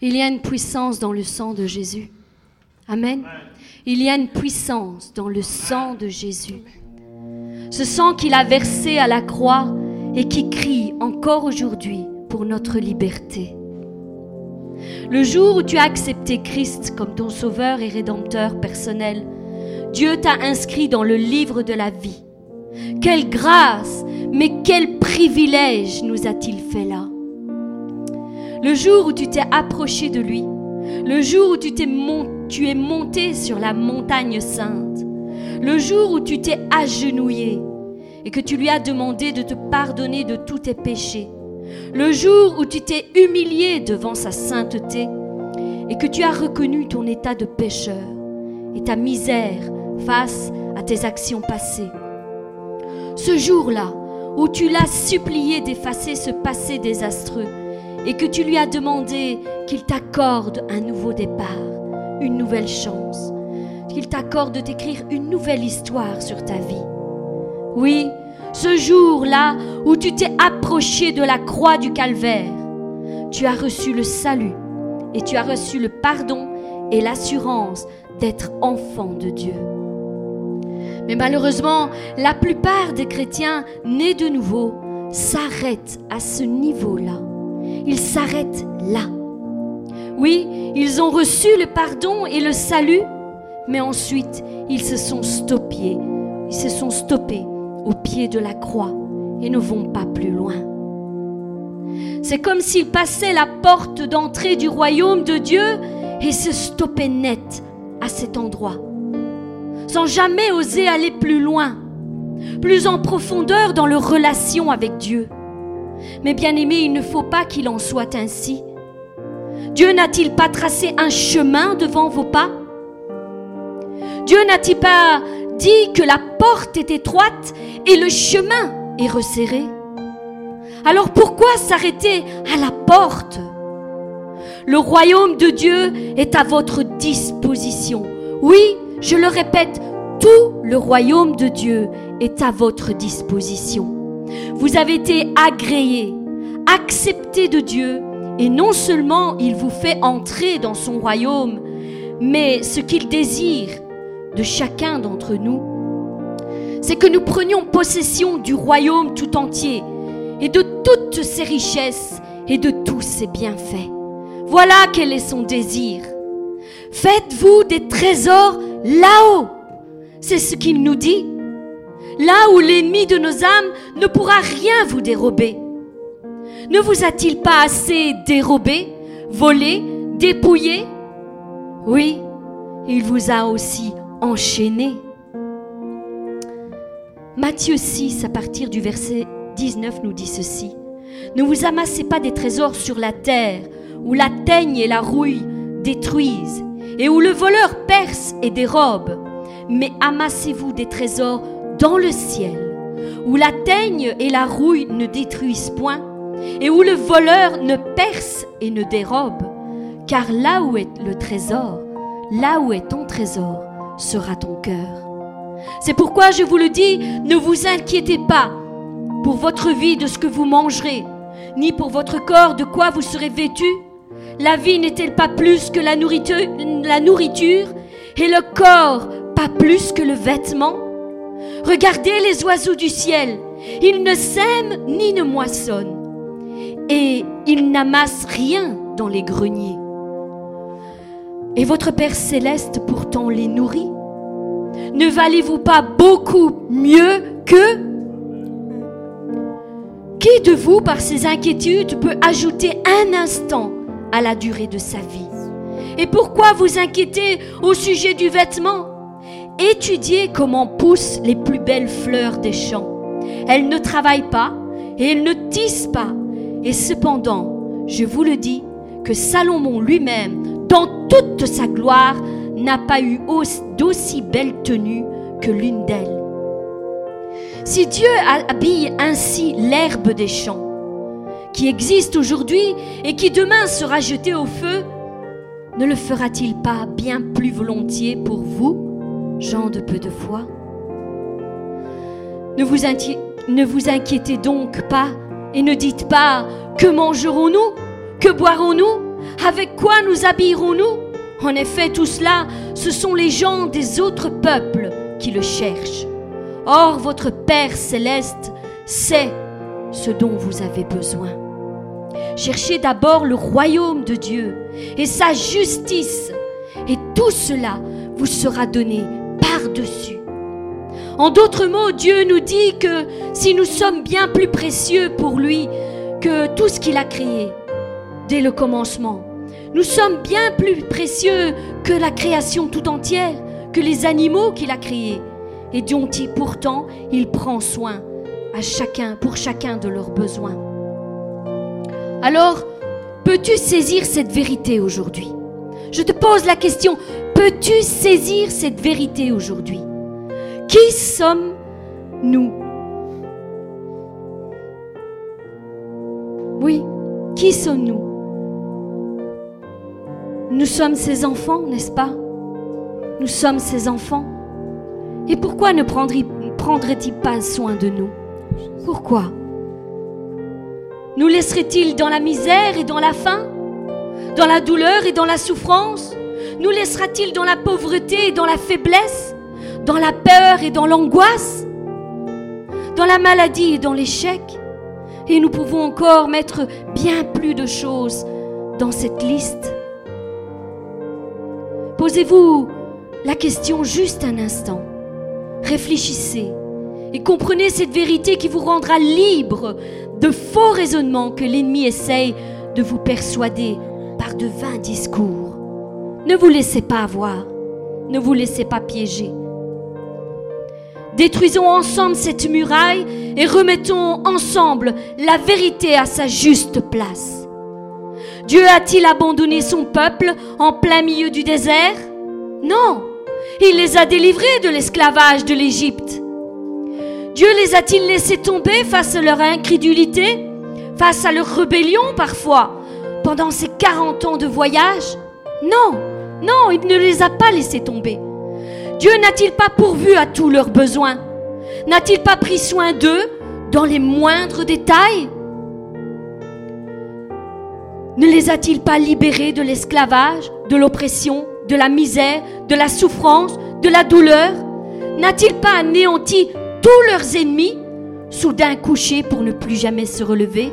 Il y a une puissance dans le sang de Jésus. Amen. Il y a une puissance dans le sang de Jésus. Ce sang qu'il a versé à la croix et qui crie encore aujourd'hui pour notre liberté. Le jour où tu as accepté Christ comme ton sauveur et rédempteur personnel, Dieu t'a inscrit dans le livre de la vie. Quelle grâce, mais quel privilège nous a-t-il fait là? Le jour où tu t'es approché de lui, le jour où tu, t'es es monté sur la montagne sainte, le jour où tu t'es agenouillé et que tu lui as demandé de te pardonner de tous tes péchés, le jour où tu t'es humilié devant sa sainteté et que tu as reconnu ton état de pécheur et ta misère face à tes actions passées. Ce jour-là où tu l'as supplié d'effacer ce passé désastreux et que tu lui as demandé qu'il t'accorde un nouveau départ, une nouvelle chance, qu'il t'accorde d'écrire une nouvelle histoire sur ta vie. Oui, ce jour-là où tu t'es approché de la croix du calvaire, tu as reçu le salut et tu as reçu le pardon et l'assurance d'être enfant de Dieu. Mais malheureusement, la plupart des chrétiens nés de nouveau s'arrêtent à ce niveau-là. Ils s'arrêtent là. Oui, ils ont reçu le pardon et le salut, mais ensuite ils se sont stoppés. Ils se sont stoppés au pied de la croix et ne vont pas plus loin. C'est comme s'ils passaient la porte d'entrée du royaume de Dieu et se stoppaient net à cet endroit, sans jamais oser aller plus loin, plus en profondeur dans leur relation avec Dieu. Mais bien aimé, il ne faut pas qu'il en soit ainsi. Dieu n'a-t-il pas tracé un chemin devant vos pas? Dieu n'a-t-il pas dit que la porte est étroite et le chemin est resserré? Alors pourquoi s'arrêter à la porte? Le royaume de Dieu est à votre disposition. Oui, je le répète, tout le royaume de Dieu est à votre disposition. Vous avez été agréé, accepté de Dieu, et non seulement il vous fait entrer dans son royaume, mais ce qu'il désire, de chacun d'entre nous, c'est que nous prenions possession du royaume tout entier et de toutes ses richesses et de tous ses bienfaits. Voilà quel est son désir. Faites-vous des trésors là-haut. C'est ce qu'il nous dit. Là où l'ennemi de nos âmes ne pourra rien vous dérober. Ne vous a-t-il pas assez dérobé, volé, dépouillé? Oui, il vous a aussi enchaîné. Matthieu 6, à partir du verset 19, nous dit ceci. Ne vous amassez pas des trésors sur la terre, où la teigne et la rouille détruisent, et où le voleur perce et dérobe, mais amassez-vous des trésors dans le ciel, où la teigne et la rouille ne détruisent point, et où le voleur ne perce et ne dérobe, car là où est le trésor, là où est ton trésor, sera ton cœur. C'est pourquoi je vous le dis, ne vous inquiétez pas pour votre vie de ce que vous mangerez, ni pour votre corps de quoi vous serez vêtu. La vie n'est-elle pas plus que la nourriture, et le corps pas plus que le vêtement? Regardez les oiseaux du ciel, ils ne sèment ni ne moissonnent, et ils n'amassent rien dans les greniers. Et votre Père céleste pourtant les nourrit. Ne valez-vous pas beaucoup mieux que? Qui de vous, par ses inquiétudes, peut ajouter un instant à la durée de sa vie? Et pourquoi vous inquiétez au sujet du vêtement? Étudiez comment poussent les plus belles fleurs des champs. Elles ne travaillent pas et elles ne tissent pas. Et cependant, je vous le dis, que Salomon lui-même, dans toute sa gloire, n'a pas eu d'aussi belle tenue que l'une d'elles. Si Dieu habille ainsi l'herbe des champs, qui existe aujourd'hui et qui demain sera jetée au feu, ne le fera-t-il pas bien plus volontiers pour vous, gens de peu de foi ne vous, ne vous inquiétez donc pas et ne dites pas que mangerons-nous, que boirons-nous? Avec quoi nous habillerons-nous? En effet, tout cela, ce sont les gens des autres peuples qui le cherchent. Or, votre Père céleste sait ce dont vous avez besoin. Cherchez d'abord le royaume de Dieu et sa justice, et tout cela vous sera donné par-dessus. En d'autres mots, Dieu nous dit que si nous sommes bien plus précieux pour lui que tout ce qu'il a créé dès le commencement, nous sommes bien plus précieux que la création tout entière, que les animaux qu'il a créés, et dont il, pourtant il prend soin à chacun, pour chacun de leurs besoins. Alors, peux-tu saisir cette vérité aujourd'hui? Je te pose la question, peux-tu saisir cette vérité aujourd'hui? Qui sommes-nous? Oui, qui sommes-nous? Nous sommes ses enfants, n'est-ce pas? Nous sommes ses enfants. Et pourquoi ne prendrait-il pas soin de nous? Pourquoi? Nous laisserait-il dans la misère et dans la faim? Dans la douleur et dans la souffrance? Nous laissera-t-il dans la pauvreté et dans la faiblesse Dans la peur et dans l'angoisse Dans la maladie et dans l'échec? Et nous pouvons encore mettre bien plus de choses dans cette liste. Posez-vous la question juste un instant. Réfléchissez et comprenez cette vérité qui vous rendra libre de faux raisonnements que l'ennemi essaye de vous persuader par de vains discours. Ne vous laissez pas avoir, ne vous laissez pas piéger. Détruisons ensemble cette muraille et remettons ensemble la vérité à sa juste place. Dieu a-t-il abandonné son peuple en plein milieu du désert? Non, il les a délivrés de l'esclavage de l'Égypte. Dieu les a-t-il laissés tomber face à leur incrédulité, face à leur rébellion parfois, pendant ces 40 ans de voyage? Non, non, il ne les a pas laissés tomber. Dieu n'a-t-il pas pourvu à tous leurs besoins? N'a-t-il pas pris soin d'eux dans les moindres détails? Ne les a-t-il pas libérés de l'esclavage, de l'oppression, de la misère, de la souffrance, de la douleur? N'a-t-il pas anéanti tous leurs ennemis, soudain couchés pour ne plus jamais se relever?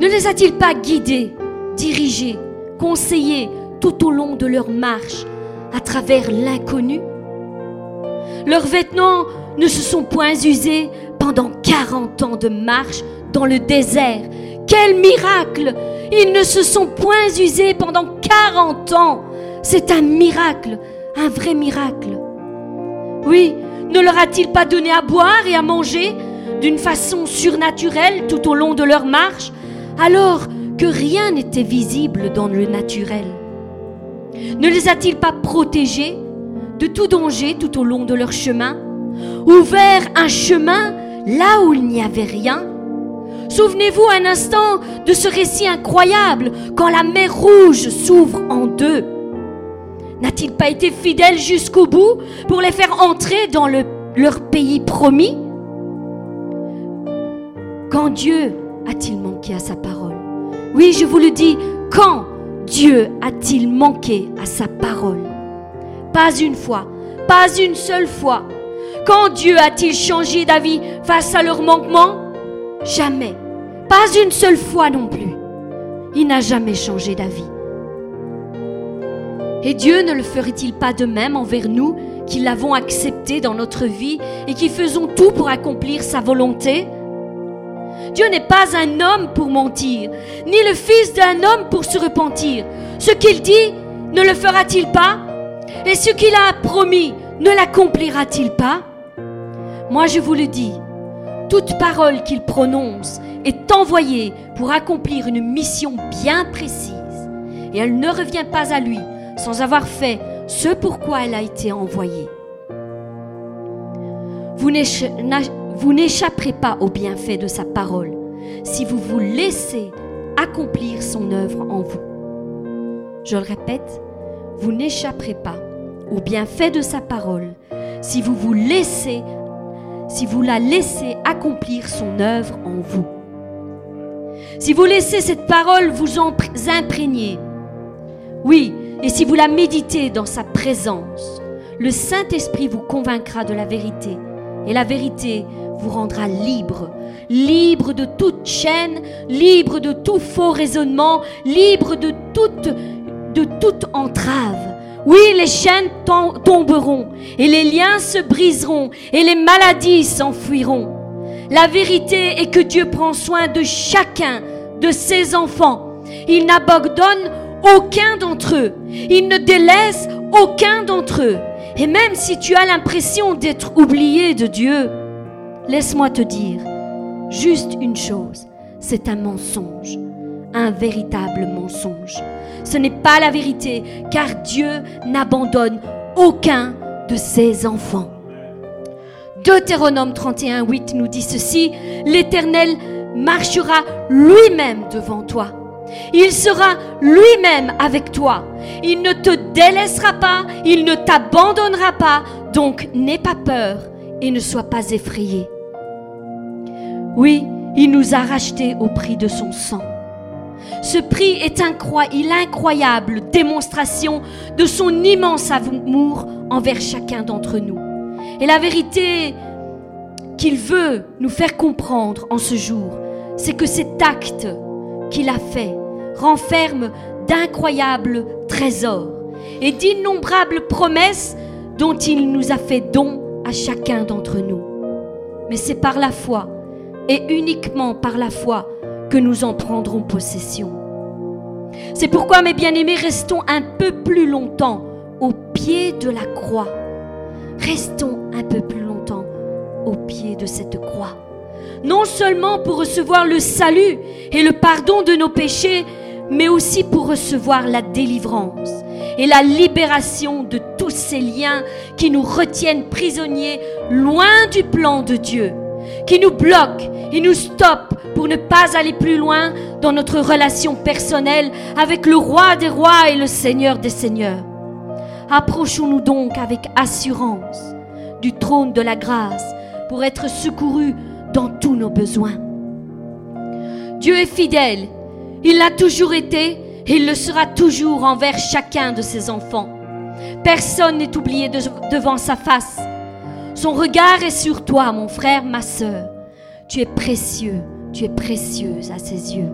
Ne les a-t-il pas guidés, dirigés, conseillés tout au long de leur marche à travers l'inconnu Leurs vêtements ne se sont point usés pendant 40 ans de marche dans le désert. Quel miracle Ils ne se sont point usés pendant 40 ans. C'est un miracle, un vrai miracle. Oui, ne leur a-t-il pas donné à boire et à manger d'une façon surnaturelle tout au long de leur marche, alors que rien n'était visible dans le naturel. Ne les a-t-il pas protégés de tout danger tout au long de leur chemin? Ouvert un chemin là où il n'y avait rien? Souvenez-vous un instant de ce récit incroyable quand la mer rouge s'ouvre en deux. N'a-t-il pas été fidèle jusqu'au bout pour les faire entrer dans leur pays promis? Quand Dieu a-t-il manqué à sa parole? Oui, je vous le dis, quand Dieu a-t-il manqué à sa parole? Pas une fois, pas une seule fois. Quand Dieu a-t-il changé d'avis face à leur manquement? Jamais. Pas une seule fois non plus. Il n'a jamais changé d'avis. Et Dieu ne le ferait-il pas de même envers nous qui l'avons accepté dans notre vie et qui faisons tout pour accomplir sa volonté? Dieu n'est pas un homme pour mentir, ni le fils d'un homme pour se repentir. Ce qu'il dit, ne le fera-t-il pas? Et ce qu'il a promis, ne l'accomplira-t-il pas? Moi je vous le dis, toute parole qu'il prononce est envoyée pour accomplir une mission bien précise. Et elle ne revient pas à lui sans avoir fait ce pourquoi elle a été envoyée. Vous n'échapperez pas au bienfait de sa parole si vous vous laissez accomplir son œuvre en vous. Je le répète, vous n'échapperez pas au bienfait de sa parole si vous vous laissez si vous la laissez accomplir son œuvre en vous. si vous laissez cette parole vous imprégner, oui, et si vous la méditez dans sa présence, le Saint-Esprit vous convaincra de la vérité. Et la vérité vous rendra libre, libre de toute chaîne, libre de tout faux raisonnement, libre de toute, entrave. Oui, les chaînes tomberont et les liens se briseront et les maladies s'enfuiront. La vérité est que Dieu prend soin de chacun de ses enfants. Il n'abandonne aucun d'entre eux. Il ne délaisse aucun d'entre eux. Et même si tu as l'impression d'être oublié de Dieu, laisse-moi te dire juste une chose, c'est un mensonge, un véritable mensonge. Ce n'est pas la vérité, car Dieu n'abandonne aucun de ses enfants. Deutéronome 31, 8 nous dit ceci, l'Éternel marchera lui-même devant toi il sera lui-même avec toi. Il ne te délaissera pas, il ne t'abandonnera pas. Donc n'aie pas peur et ne sois pas effrayé. Oui, il nous a rachetés au prix de son sang. Ce prix est l'incroyable démonstration de son immense amour envers chacun d'entre nous. Et la vérité qu'il veut nous faire comprendre en ce jour, c'est que cet acte qu'il a fait renferme d'incroyables trésors et d'innombrables promesses dont il nous a fait don à chacun d'entre nous. Mais c'est par la foi et uniquement par la foi que nous en prendrons possession. C'est pourquoi, mes bien-aimés, restons un peu plus longtemps au pied de la croix. Restons un peu plus longtemps au pied de cette croix non seulement pour recevoir le salut et le pardon de nos péchés, mais aussi pour recevoir la délivrance et la libération de tous ces liens qui nous retiennent prisonniers loin du plan de Dieu, qui nous bloquent et nous stoppent pour ne pas aller plus loin dans notre relation personnelle avec le roi des rois et le seigneur des seigneurs. Approchons-nous donc avec assurance du trône de la grâce pour être secourus dans tous nos besoins. Dieu est fidèle, il l'a toujours été et il le sera toujours envers chacun de ses enfants. Personne n'est oublié devant sa face. Son regard est sur toi, mon frère, ma sœur. Tu es précieux, tu es précieuse à ses yeux.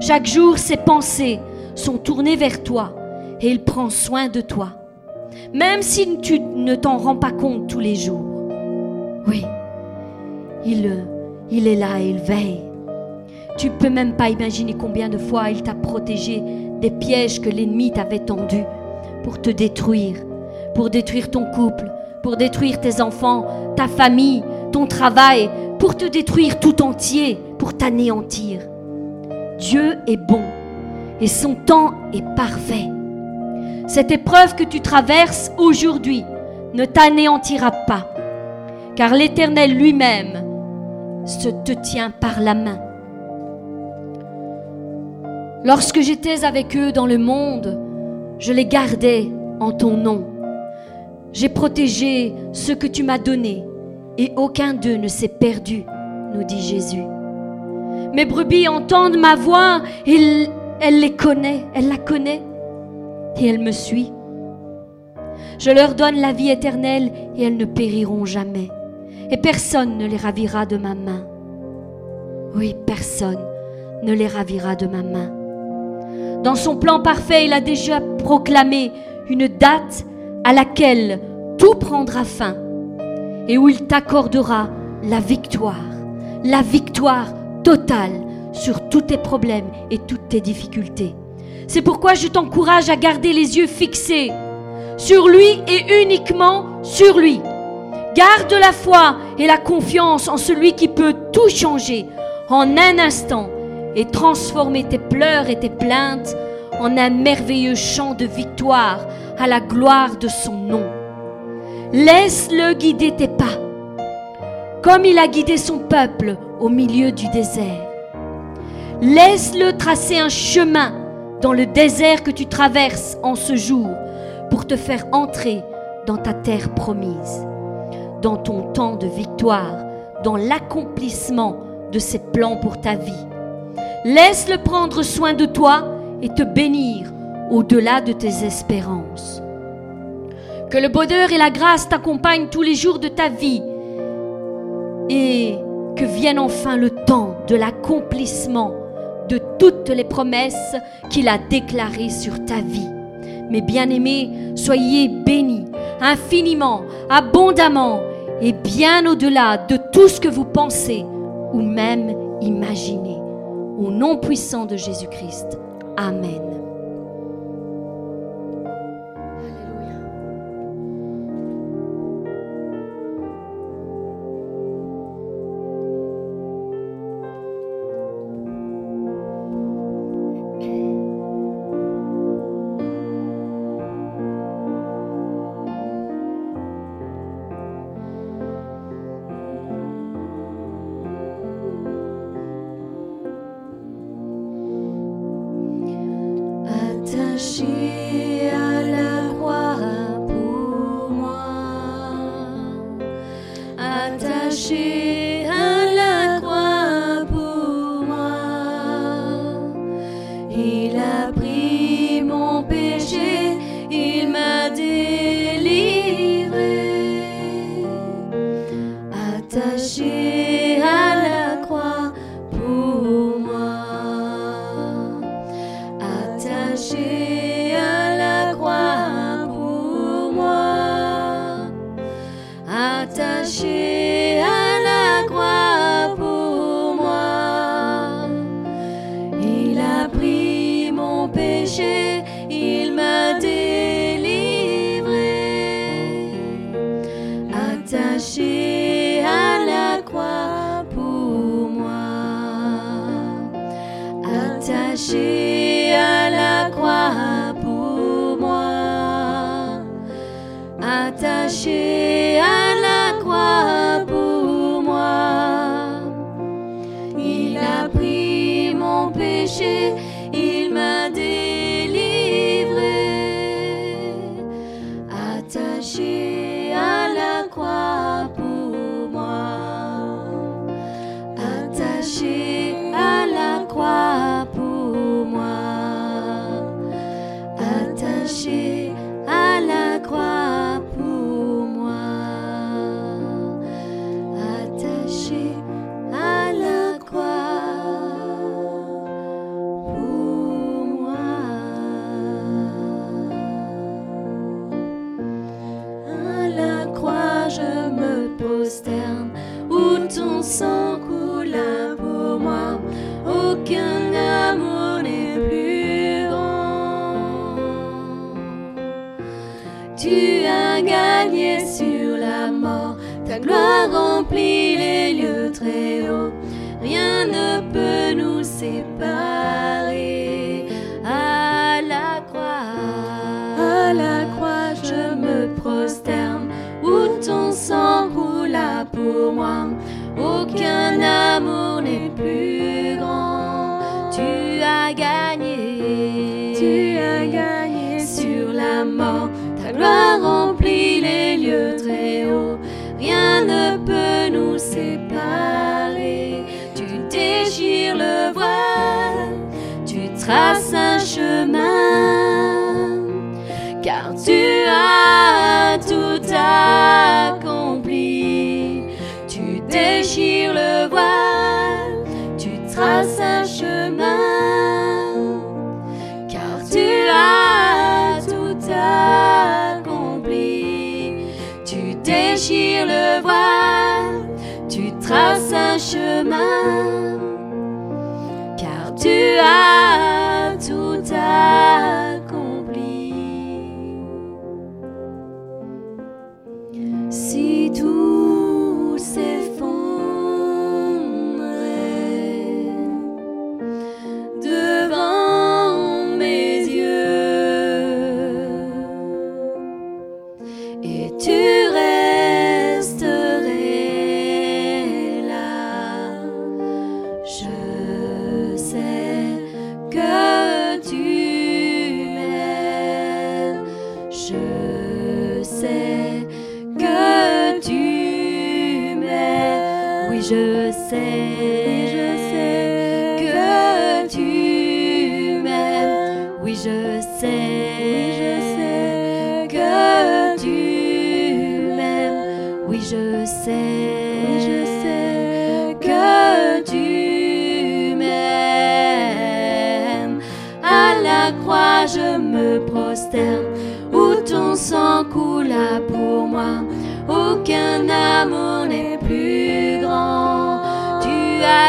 Chaque jour, ses pensées sont tournées vers toi et il prend soin de toi, même si tu ne t'en rends pas compte tous les jours. Oui, il, est là et il veille. Tu peux même pas imaginer combien de fois il t'a protégé des pièges que l'ennemi t'avait tendus pour te détruire, pour détruire ton couple, pour détruire tes enfants, ta famille, ton travail, pour te détruire tout entier, pour t'anéantir. Dieu est bon et son temps est parfait. Cette épreuve que tu traverses aujourd'hui ne t'anéantira pas, car l'Éternel lui-même se te tient par la main. Lorsque j'étais avec eux dans le monde, je les gardais en ton nom. J'ai protégé ce que tu m'as donné, et aucun d'eux ne s'est perdu, nous dit Jésus. Mes brebis entendent ma voix, et elle les connaît, elle la connaît, et elle me suit. Je leur donne la vie éternelle, et elles ne périront jamais et personne ne les ravira de ma main. Oui, personne ne les ravira de ma main. Dans son plan parfait, il a déjà proclamé une date à laquelle tout prendra fin et où il t'accordera la victoire, la victoire totale sur tous tes problèmes et toutes tes difficultés. C'est pourquoi je t'encourage à garder les yeux fixés sur lui et uniquement sur lui. Garde la foi et la confiance en celui qui peut tout changer en un instant et transformer tes pleurs et tes plaintes en un merveilleux chant de victoire à la gloire de son nom. Laisse-le guider tes pas, comme il a guidé son peuple au milieu du désert. Laisse-le tracer un chemin dans le désert que tu traverses en ce jour pour te faire entrer dans ta terre promise dans ton temps de victoire, dans l'accomplissement de ses plans pour ta vie. Laisse-le prendre soin de toi et te bénir au-delà de tes espérances. Que le bonheur et la grâce t'accompagnent tous les jours de ta vie et que vienne enfin le temps de l'accomplissement de toutes les promesses qu'il a déclarées sur ta vie. Mes bien-aimés, soyez bénis infiniment, abondamment et bien au-delà de tout ce que vous pensez ou même imaginez. Au nom puissant de Jésus-Christ. Amen. Je sais, je sais que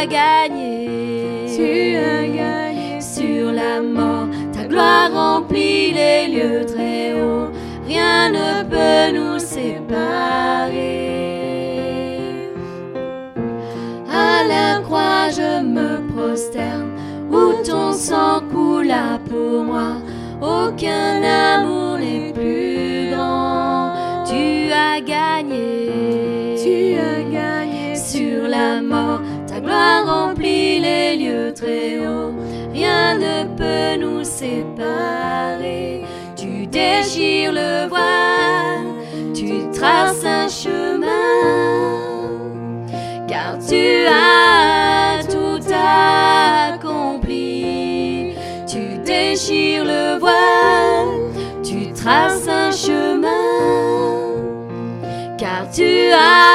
as gagné, tu as gagné sur la mort. Ta gloire remplit les lieux très hauts. Rien ne peut nous séparer. À la croix, je me prosterne où ton sang coula pour moi. Aucun amour n'est plus grand. Tu as gagné, Tu déchires le voile, tu traces un chemin, car tu as tout accompli. Tu déchires le voile, tu traces un chemin, car tu as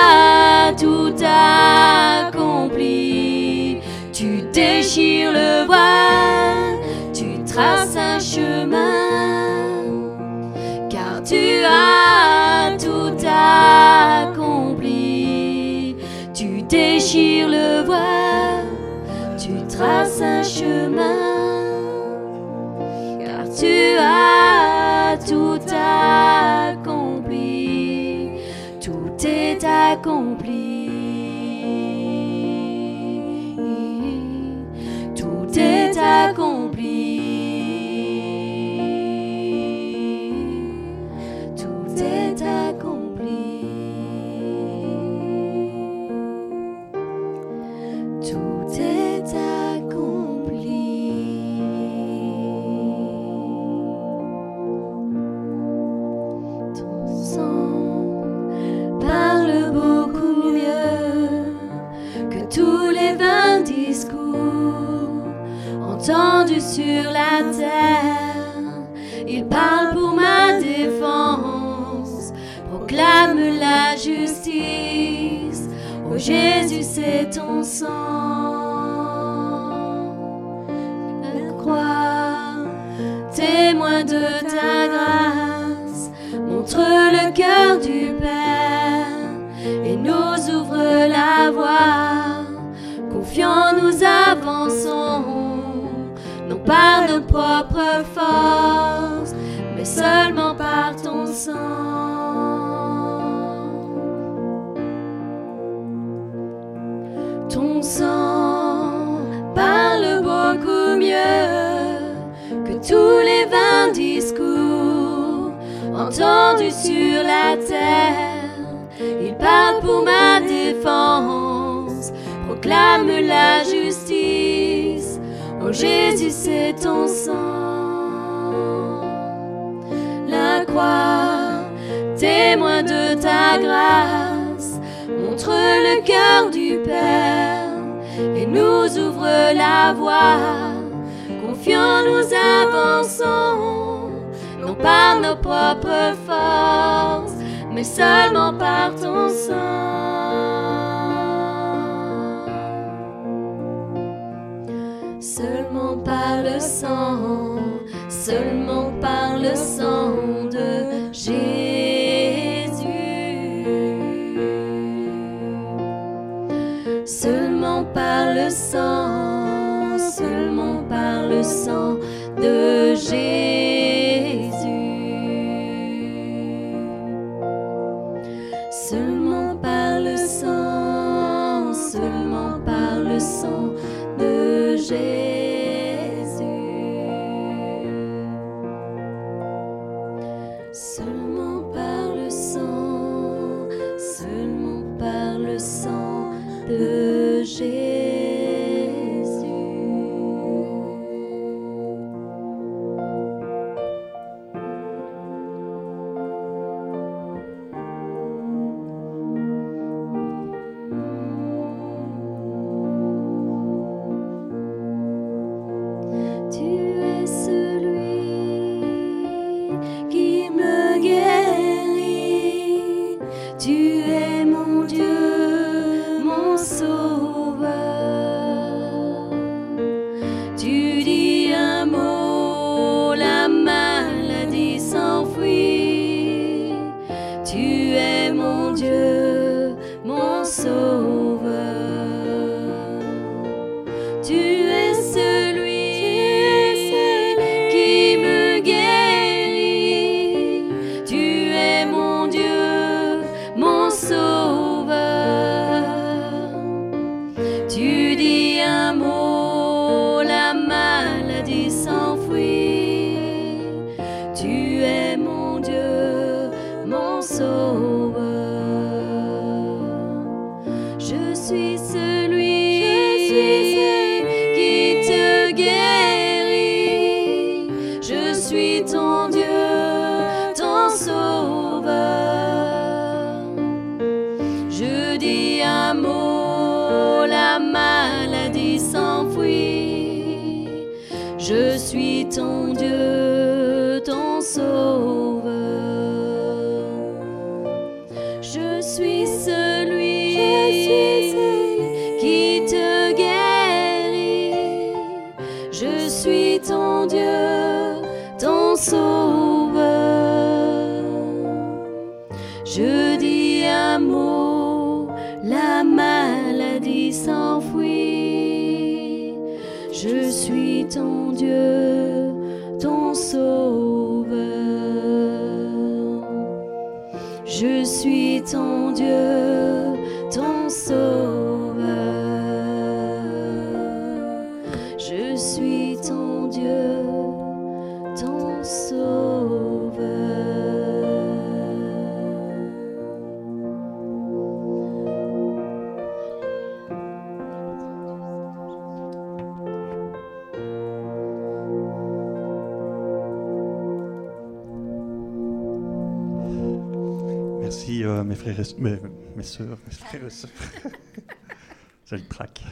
déchires le voile, tu traces un chemin, car tu as tout accompli. Tout est accompli. Tout est accompli. Entendus sur la terre. Il parle pour ma défense, proclame la justice. Oh Jésus, c'est ton sang. La croix, témoin de ta grâce, montre le cœur du Père et nous ouvre la voie. Confiants, nous avançons, par nos propres forces, mais seulement par ton sang. Ton sang parle beaucoup mieux que tous les vains discours entendus sur la terre. Il parle pour ma défense, proclame la justice. Oh Jésus, c'est ton sang. La croix, témoin de ta grâce, montre le cœur du Père et nous ouvre la voie. Confiants, nous avançons, non par nos propres forces, mais seulement par ton sang. Seulement par le sang, seulement par le sang de Jésus. Seulement par le sang, seulement par le sang de Jésus. Je suis ton Dieu, ton sauveur. Je suis ton Dieu, frères et mes, mes sœurs, mes frères et sœurs. J'ai le trac.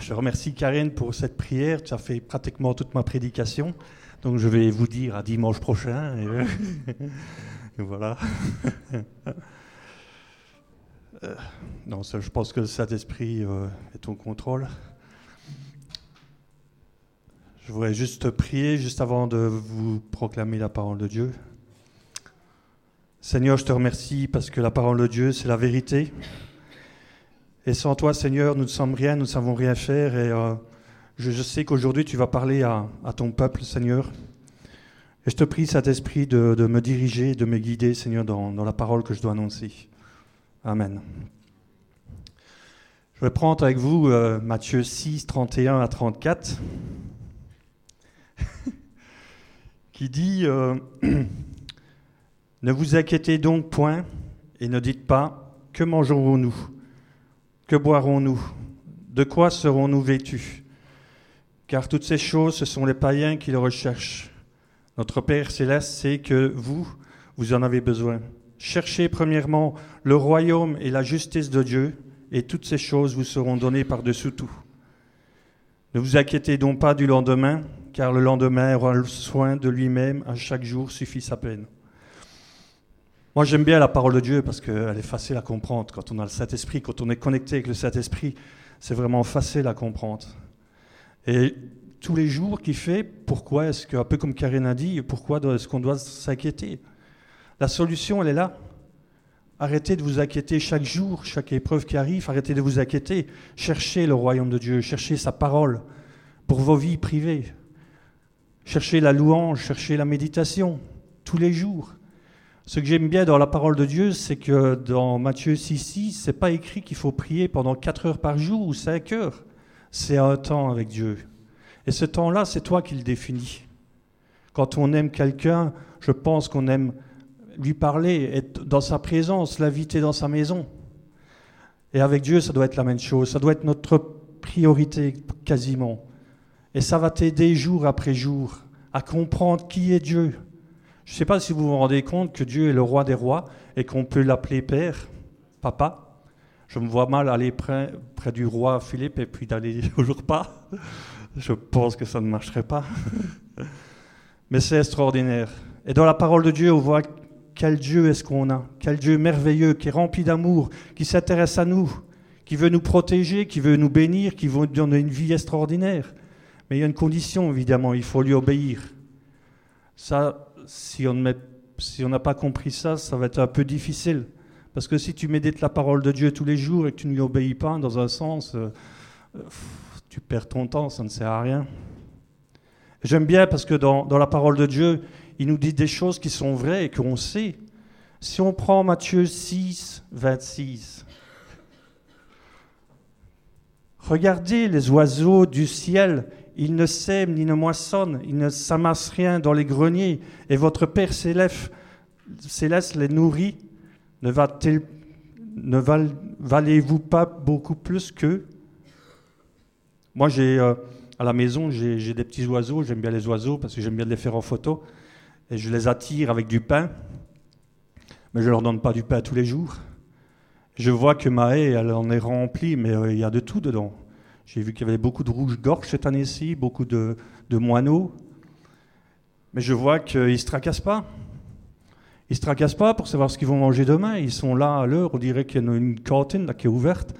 Je remercie Karine pour cette prière. Tu as fait pratiquement toute ma prédication. Donc je vais vous dire à dimanche prochain. Et, euh, et voilà. Euh, non, ça, je pense que le Saint-Esprit euh, est au contrôle. Je voudrais juste prier juste avant de vous proclamer la parole de Dieu. Seigneur, je te remercie parce que la parole de Dieu, c'est la vérité. Et sans toi, Seigneur, nous ne sommes rien, nous ne savons rien faire. Et euh, je, sais qu'aujourd'hui, tu vas parler à, ton peuple, Seigneur. Et je te prie, Saint-Esprit, de, de me diriger, de me guider, Seigneur, dans, dans la parole que je dois annoncer. Amen. Je vais prendre avec vous euh, Matthieu 6, 31 à 34, qui dit euh, Ne vous inquiétez donc point et ne dites pas Que mangerons-nous? Que boirons-nous? De quoi serons-nous vêtus? Car toutes ces choses, ce sont les païens qui le recherchent. Notre Père céleste sait que vous, vous en avez besoin. Cherchez premièrement le royaume et la justice de Dieu, et toutes ces choses vous seront données par-dessous tout. Ne vous inquiétez donc pas du lendemain, car le lendemain aura le soin de lui-même, à chaque jour suffit sa peine. Moi j'aime bien la parole de Dieu parce qu'elle est facile à comprendre. Quand on a le Saint-Esprit, quand on est connecté avec le Saint-Esprit, c'est vraiment facile à comprendre. Et tous les jours qu'il fait, pourquoi est-ce que, un peu comme Karine a dit, pourquoi est-ce qu'on doit s'inquiéter? La solution, elle est là. Arrêtez de vous inquiéter chaque jour, chaque épreuve qui arrive, arrêtez de vous inquiéter. Cherchez le royaume de Dieu, cherchez sa parole pour vos vies privées. Cherchez la louange, cherchez la méditation tous les jours. Ce que j'aime bien dans la parole de Dieu, c'est que dans Matthieu 6, 6, c'est pas écrit qu'il faut prier pendant 4 heures par jour ou 5 heures. C'est un temps avec Dieu. Et ce temps-là, c'est toi qui le définis. Quand on aime quelqu'un, je pense qu'on aime lui parler, être dans sa présence, l'inviter dans sa maison. Et avec Dieu, ça doit être la même chose. Ça doit être notre priorité quasiment. Et ça va t'aider jour après jour à comprendre qui est Dieu. Je ne sais pas si vous vous rendez compte que Dieu est le roi des rois et qu'on peut l'appeler Père, Papa. Je me vois mal aller près, près du roi Philippe et puis d'aller au repas. Je pense que ça ne marcherait pas. Mais c'est extraordinaire. Et dans la parole de Dieu, on voit quel Dieu est-ce qu'on a? Quel Dieu merveilleux, qui est rempli d'amour, qui s'intéresse à nous, qui veut nous protéger, qui veut nous bénir, qui veut nous donner une vie extraordinaire. Mais il y a une condition, évidemment, il faut lui obéir. Ça, si on ne si n'a pas compris ça, ça va être un peu difficile. Parce que si tu médites la parole de Dieu tous les jours et que tu ne lui obéis pas, dans un sens, euh, tu perds ton temps, ça ne sert à rien. J'aime bien parce que dans, dans, la parole de Dieu, il nous dit des choses qui sont vraies et qu'on sait. Si on prend Matthieu 6, 26, regardez les oiseaux du ciel, ils ne sèment ni ne moissonnent, ils ne s'amassent rien dans les greniers, et votre Père céleste, les nourrit. Ne, valez-vous pas beaucoup plus qu'eux? Moi, j'ai, euh, à la maison, j'ai des petits oiseaux, j'aime bien les oiseaux parce que j'aime bien les faire en photo, et je les attire avec du pain, mais je ne leur donne pas du pain tous les jours. Je vois que ma haie, elle en est remplie, mais euh, il y a de tout dedans. J'ai vu qu'il y avait beaucoup de rouge-gorge cette année-ci, beaucoup de, moineaux, mais je vois qu'ils ne se tracassent pas. Ils ne se tracassent pas pour savoir ce qu'ils vont manger demain. Ils sont là à l'heure, on dirait qu'il y a une cantine là, qui est ouverte,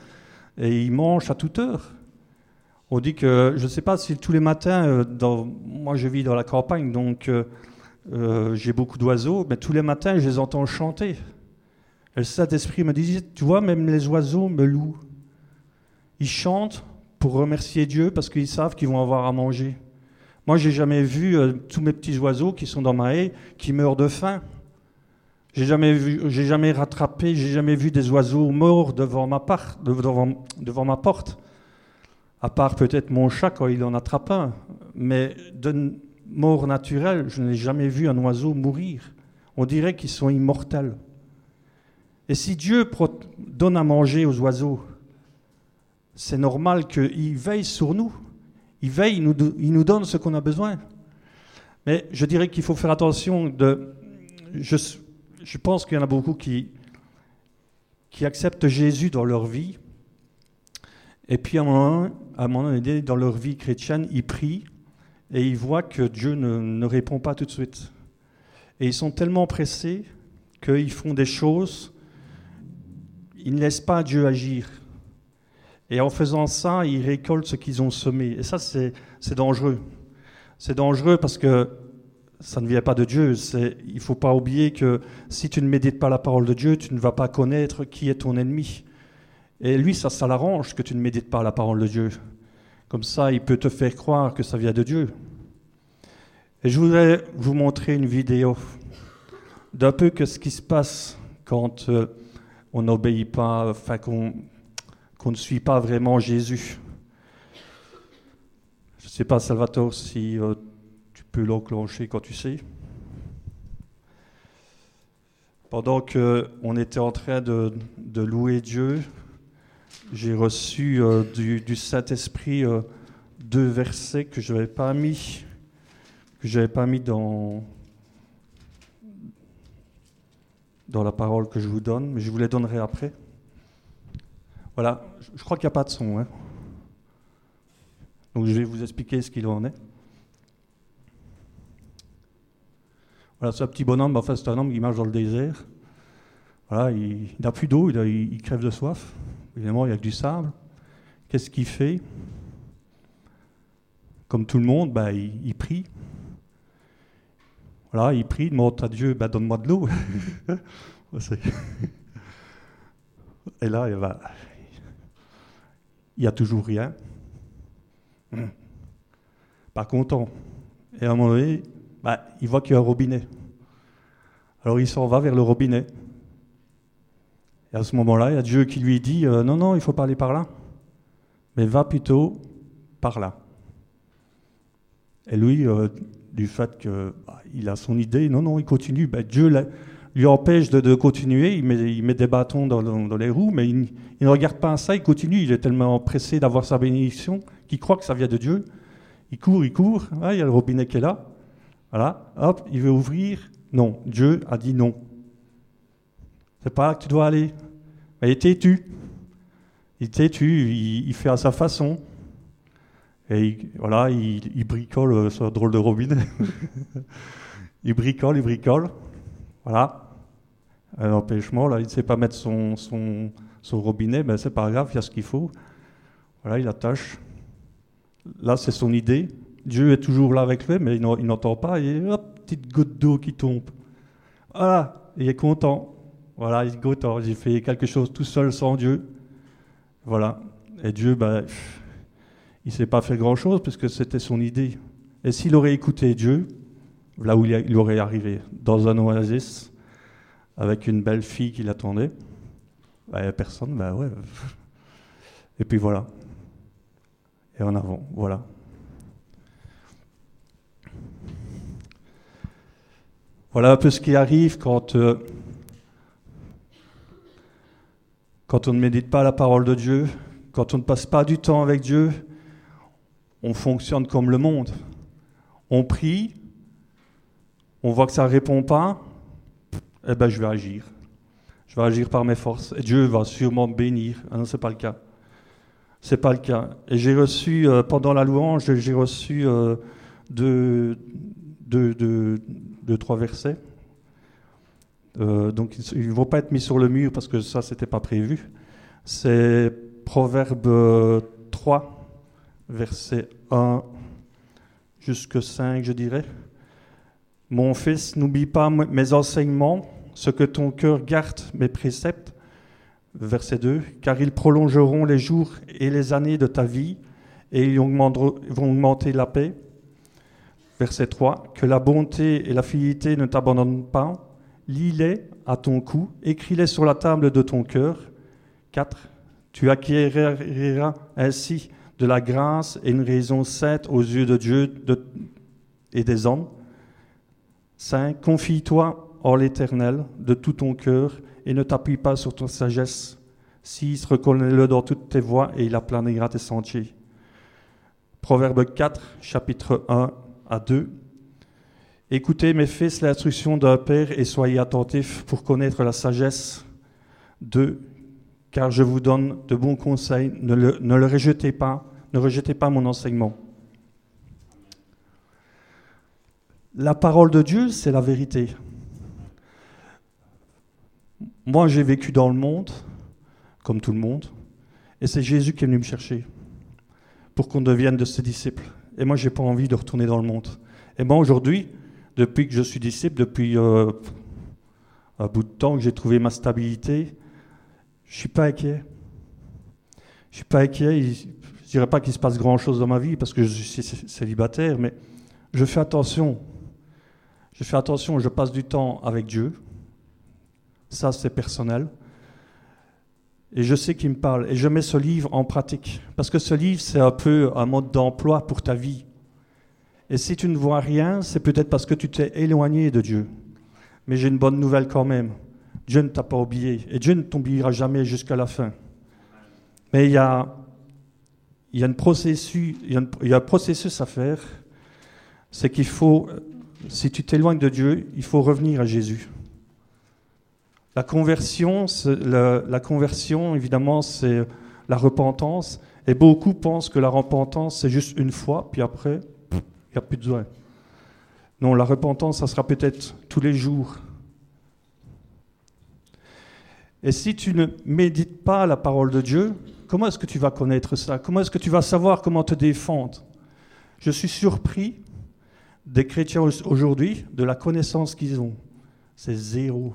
et ils mangent à toute heure. On dit que, je ne sais pas si tous les matins, euh, moi je vis dans la campagne, donc euh, euh, j'ai beaucoup d'oiseaux, mais tous les matins je les entends chanter. Et le Saint-Esprit me dit, tu vois, même les oiseaux me louent. Ils chantent pour remercier Dieu parce qu'ils savent qu'ils vont avoir à manger. Moi, j'ai jamais vu tous mes petits oiseaux qui sont dans ma haie qui meurent de faim. J'ai jamais vu, j'ai jamais rattrapé, j'ai jamais vu des oiseaux morts devant ma, devant ma porte à part peut-être mon chat quand il en attrape un. Mais de mort naturelle, je n'ai jamais vu un oiseau mourir. On dirait qu'ils sont immortels. Et si Dieu donne à manger aux oiseaux, c'est normal qu'il veille sur nous. Il veille, il nous, il donne ce qu'on a besoin. Mais je dirais qu'il faut faire attention. Je, pense qu'il y en a beaucoup qui, acceptent Jésus dans leur vie, et puis à un moment, donné, dans leur vie chrétienne, ils prient et ils voient que Dieu ne répond pas tout de suite. Et ils sont tellement pressés qu'ils font des choses, ils ne laissent pas Dieu agir. Et en faisant ça, ils récoltent ce qu'ils ont semé. Et ça, c'est dangereux. C'est dangereux parce que ça ne vient pas de Dieu. Il ne faut pas oublier que si tu ne médites pas la parole de Dieu, tu ne vas pas connaître qui est ton ennemi. Et lui, ça, ça l'arrange que tu ne médites pas la parole de Dieu. Comme ça, il peut te faire croire que ça vient de Dieu. Et je voudrais vous montrer une vidéo d'un peu que ce qui se passe quand euh, on n'obéit pas, enfin qu'on ne suit pas vraiment Jésus. Je ne sais pas, Salvatore, si euh, tu peux l'enclencher quand tu sais. Pendant qu'on était en train de, louer Dieu, j'ai reçu euh, du, Saint-Esprit euh, deux versets que je n'avais pas mis, que pas mis dans, dans la parole que je vous donne, mais je vous les donnerai après. Voilà, je crois qu'il n'y a pas de son. Hein. Donc je vais vous expliquer ce qu'il en est. Voilà, ce petit bonhomme, enfin c'est un homme qui marche dans le désert. Voilà, il n'a plus d'eau, il, il crève de soif. Évidemment, il y a que du sable. Qu'est-ce qu'il fait? Comme tout le monde, bah, il, prie. Voilà, il prie, demande à Dieu, bah, donne-moi de l'eau. Et là, il va. Il n'y a toujours rien. Pas content. Et à un moment donné, bah, il voit qu'il y a un robinet. Alors il s'en va vers le robinet. Et à ce moment-là, il y a Dieu qui lui dit euh, Non, non, il faut pas aller par là, mais va plutôt par là. Et lui, euh, du fait qu'il bah, a son idée, non, non, il continue. Ben, Dieu lui empêche de, continuer, il met, il des bâtons dans, les roues, mais il, ne regarde pas ça, il continue. Il est tellement pressé d'avoir sa bénédiction qu'il croit que ça vient de Dieu. Il court, il court, ah, il y a le robinet qui est là. Voilà, hop, il veut ouvrir. Non, Dieu a dit non. C'est pas là que tu dois aller. Il est têtu. Il est têtu, il, fait à sa façon. Et il, voilà, il, bricole euh, ce drôle de robinet. il bricole, il bricole. Voilà. Un empêchement, là, il ne sait pas mettre son, son, son robinet, mais c'est pas grave, il y a ce qu'il faut. Voilà, il attache. Là, c'est son idée. Dieu est toujours là avec lui, mais il n'entend pas. Et hop, petite goutte d'eau qui tombe. Voilà, il est content. Voilà, il j'ai fait quelque chose tout seul sans Dieu. Voilà. Et Dieu, ben, il ne s'est pas fait grand-chose parce que c'était son idée. Et s'il aurait écouté Dieu, là où il aurait arrivé, dans un oasis, avec une belle fille qui l'attendait, ben, personne, ben ouais. Et puis voilà. Et en avant, voilà. Voilà un peu ce qui arrive quand euh, quand on ne médite pas la parole de Dieu, quand on ne passe pas du temps avec Dieu, on fonctionne comme le monde. On prie, on voit que ça ne répond pas, eh ben je vais agir. Je vais agir par mes forces. Et Dieu va sûrement me bénir. Ah non, ce n'est pas le cas. Ce pas le cas. Et j'ai reçu, euh, pendant la louange, j'ai reçu euh, deux, trois versets. Euh, donc ils ne vont pas être mis sur le mur parce que ça, c'était pas prévu. C'est Proverbe 3, verset 1 jusqu'à 5, je dirais. Mon fils, n'oublie pas mes enseignements, ce que ton cœur garde mes préceptes. Verset 2, car ils prolongeront les jours et les années de ta vie et ils vont augmenter la paix. Verset 3, que la bonté et la fidélité ne t'abandonnent pas. Lis-les à ton cou, écris-les sur la table de ton cœur. 4. Tu acquériras ainsi de la grâce et une raison sainte aux yeux de Dieu et des hommes. 5. Confie-toi en l'Éternel de tout ton cœur et ne t'appuie pas sur ton sagesse. 6. Reconnais-le dans toutes tes voies et il aplanira tes sentiers. Proverbe 4, chapitre 1 à 2. Écoutez, mes fils, l'instruction d'un père et soyez attentifs pour connaître la sagesse. 2 car je vous donne de bons conseils. Ne le, rejetez pas, ne rejetez pas mon enseignement. La parole de Dieu, c'est la vérité. Moi, j'ai vécu dans le monde, comme tout le monde, et c'est Jésus qui est venu me chercher pour qu'on devienne de ses disciples. Et moi, je n'ai pas envie de retourner dans le monde. Et moi, aujourd'hui, depuis que je suis disciple, depuis euh, un bout de temps que j'ai trouvé ma stabilité, je ne suis pas inquiet. Je ne suis pas inquiet. Je ne dirais pas qu'il se passe grand-chose dans ma vie parce que je suis célibataire, mais je fais attention. Je fais attention, je passe du temps avec Dieu. Ça, c'est personnel. Et je sais qu'il me parle. Et je mets ce livre en pratique. Parce que ce livre, c'est un peu un mode d'emploi pour ta vie. Et si tu ne vois rien, c'est peut-être parce que tu t'es éloigné de Dieu. Mais j'ai une bonne nouvelle quand même. Dieu ne t'a pas oublié et Dieu ne t'oubliera jamais jusqu'à la fin. Mais il y a, un processus à faire. C'est qu'il faut, si tu t'éloignes de Dieu, il faut revenir à Jésus. La conversion, la, conversion, évidemment, c'est la repentance. Et beaucoup pensent que la repentance, c'est juste une fois, puis après, il n'y a plus de besoin. Non, la repentance, ça sera peut-être tous les jours. Et si tu ne médites pas la parole de Dieu, comment est-ce que tu vas connaître ça? Comment est-ce que tu vas savoir comment te défendre? Je suis surpris des chrétiens aujourd'hui de la connaissance qu'ils ont. C'est zéro.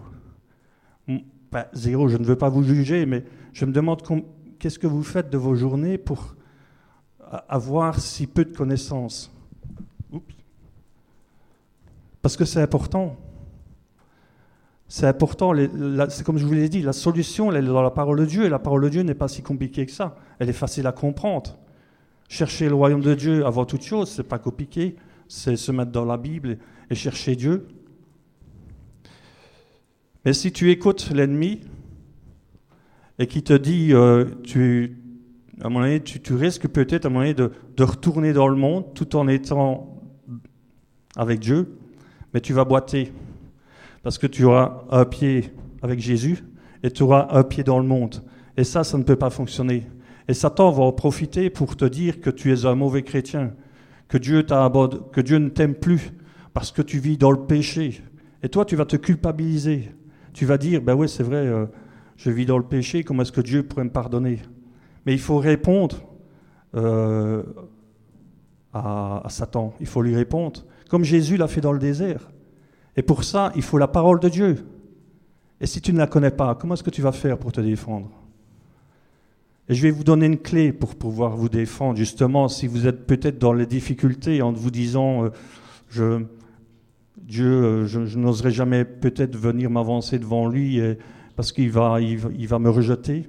zéro, je ne veux pas vous juger, mais je me demande qu'est-ce que vous faites de vos journées pour avoir si peu de connaissances? Parce que c'est important. C'est important, c'est comme je vous l'ai dit, la solution elle est dans la parole de Dieu, et la parole de Dieu n'est pas si compliquée que ça. Elle est facile à comprendre. Chercher le royaume de Dieu avant toute chose, c'est pas compliqué, c'est se mettre dans la Bible et chercher Dieu. Mais si tu écoutes l'ennemi et qui te dit, euh, tu, à tu, risques peut-être à mon de, de retourner dans le monde tout en étant avec Dieu, mais tu vas boiter parce que tu auras un pied avec Jésus et tu auras un pied dans le monde. Et ça, ça ne peut pas fonctionner. Et Satan va en profiter pour te dire que tu es un mauvais chrétien, que Dieu, ne t'aime plus parce que tu vis dans le péché. Et toi, tu vas te culpabiliser. Tu vas dire, ben oui, c'est vrai, euh, je vis dans le péché, comment est-ce que Dieu pourrait me pardonner? Mais il faut répondre euh, à Satan, il faut lui répondre, comme Jésus l'a fait dans le désert. Et pour ça, il faut la parole de Dieu. Et si tu ne la connais pas, comment est-ce que tu vas faire pour te défendre? Et je vais vous donner une clé pour pouvoir vous défendre, justement, si vous êtes peut-être dans les difficultés en vous disant, euh, je, Dieu, euh, je, n'oserai jamais peut-être venir m'avancer devant lui parce qu'il va, va me rejeter.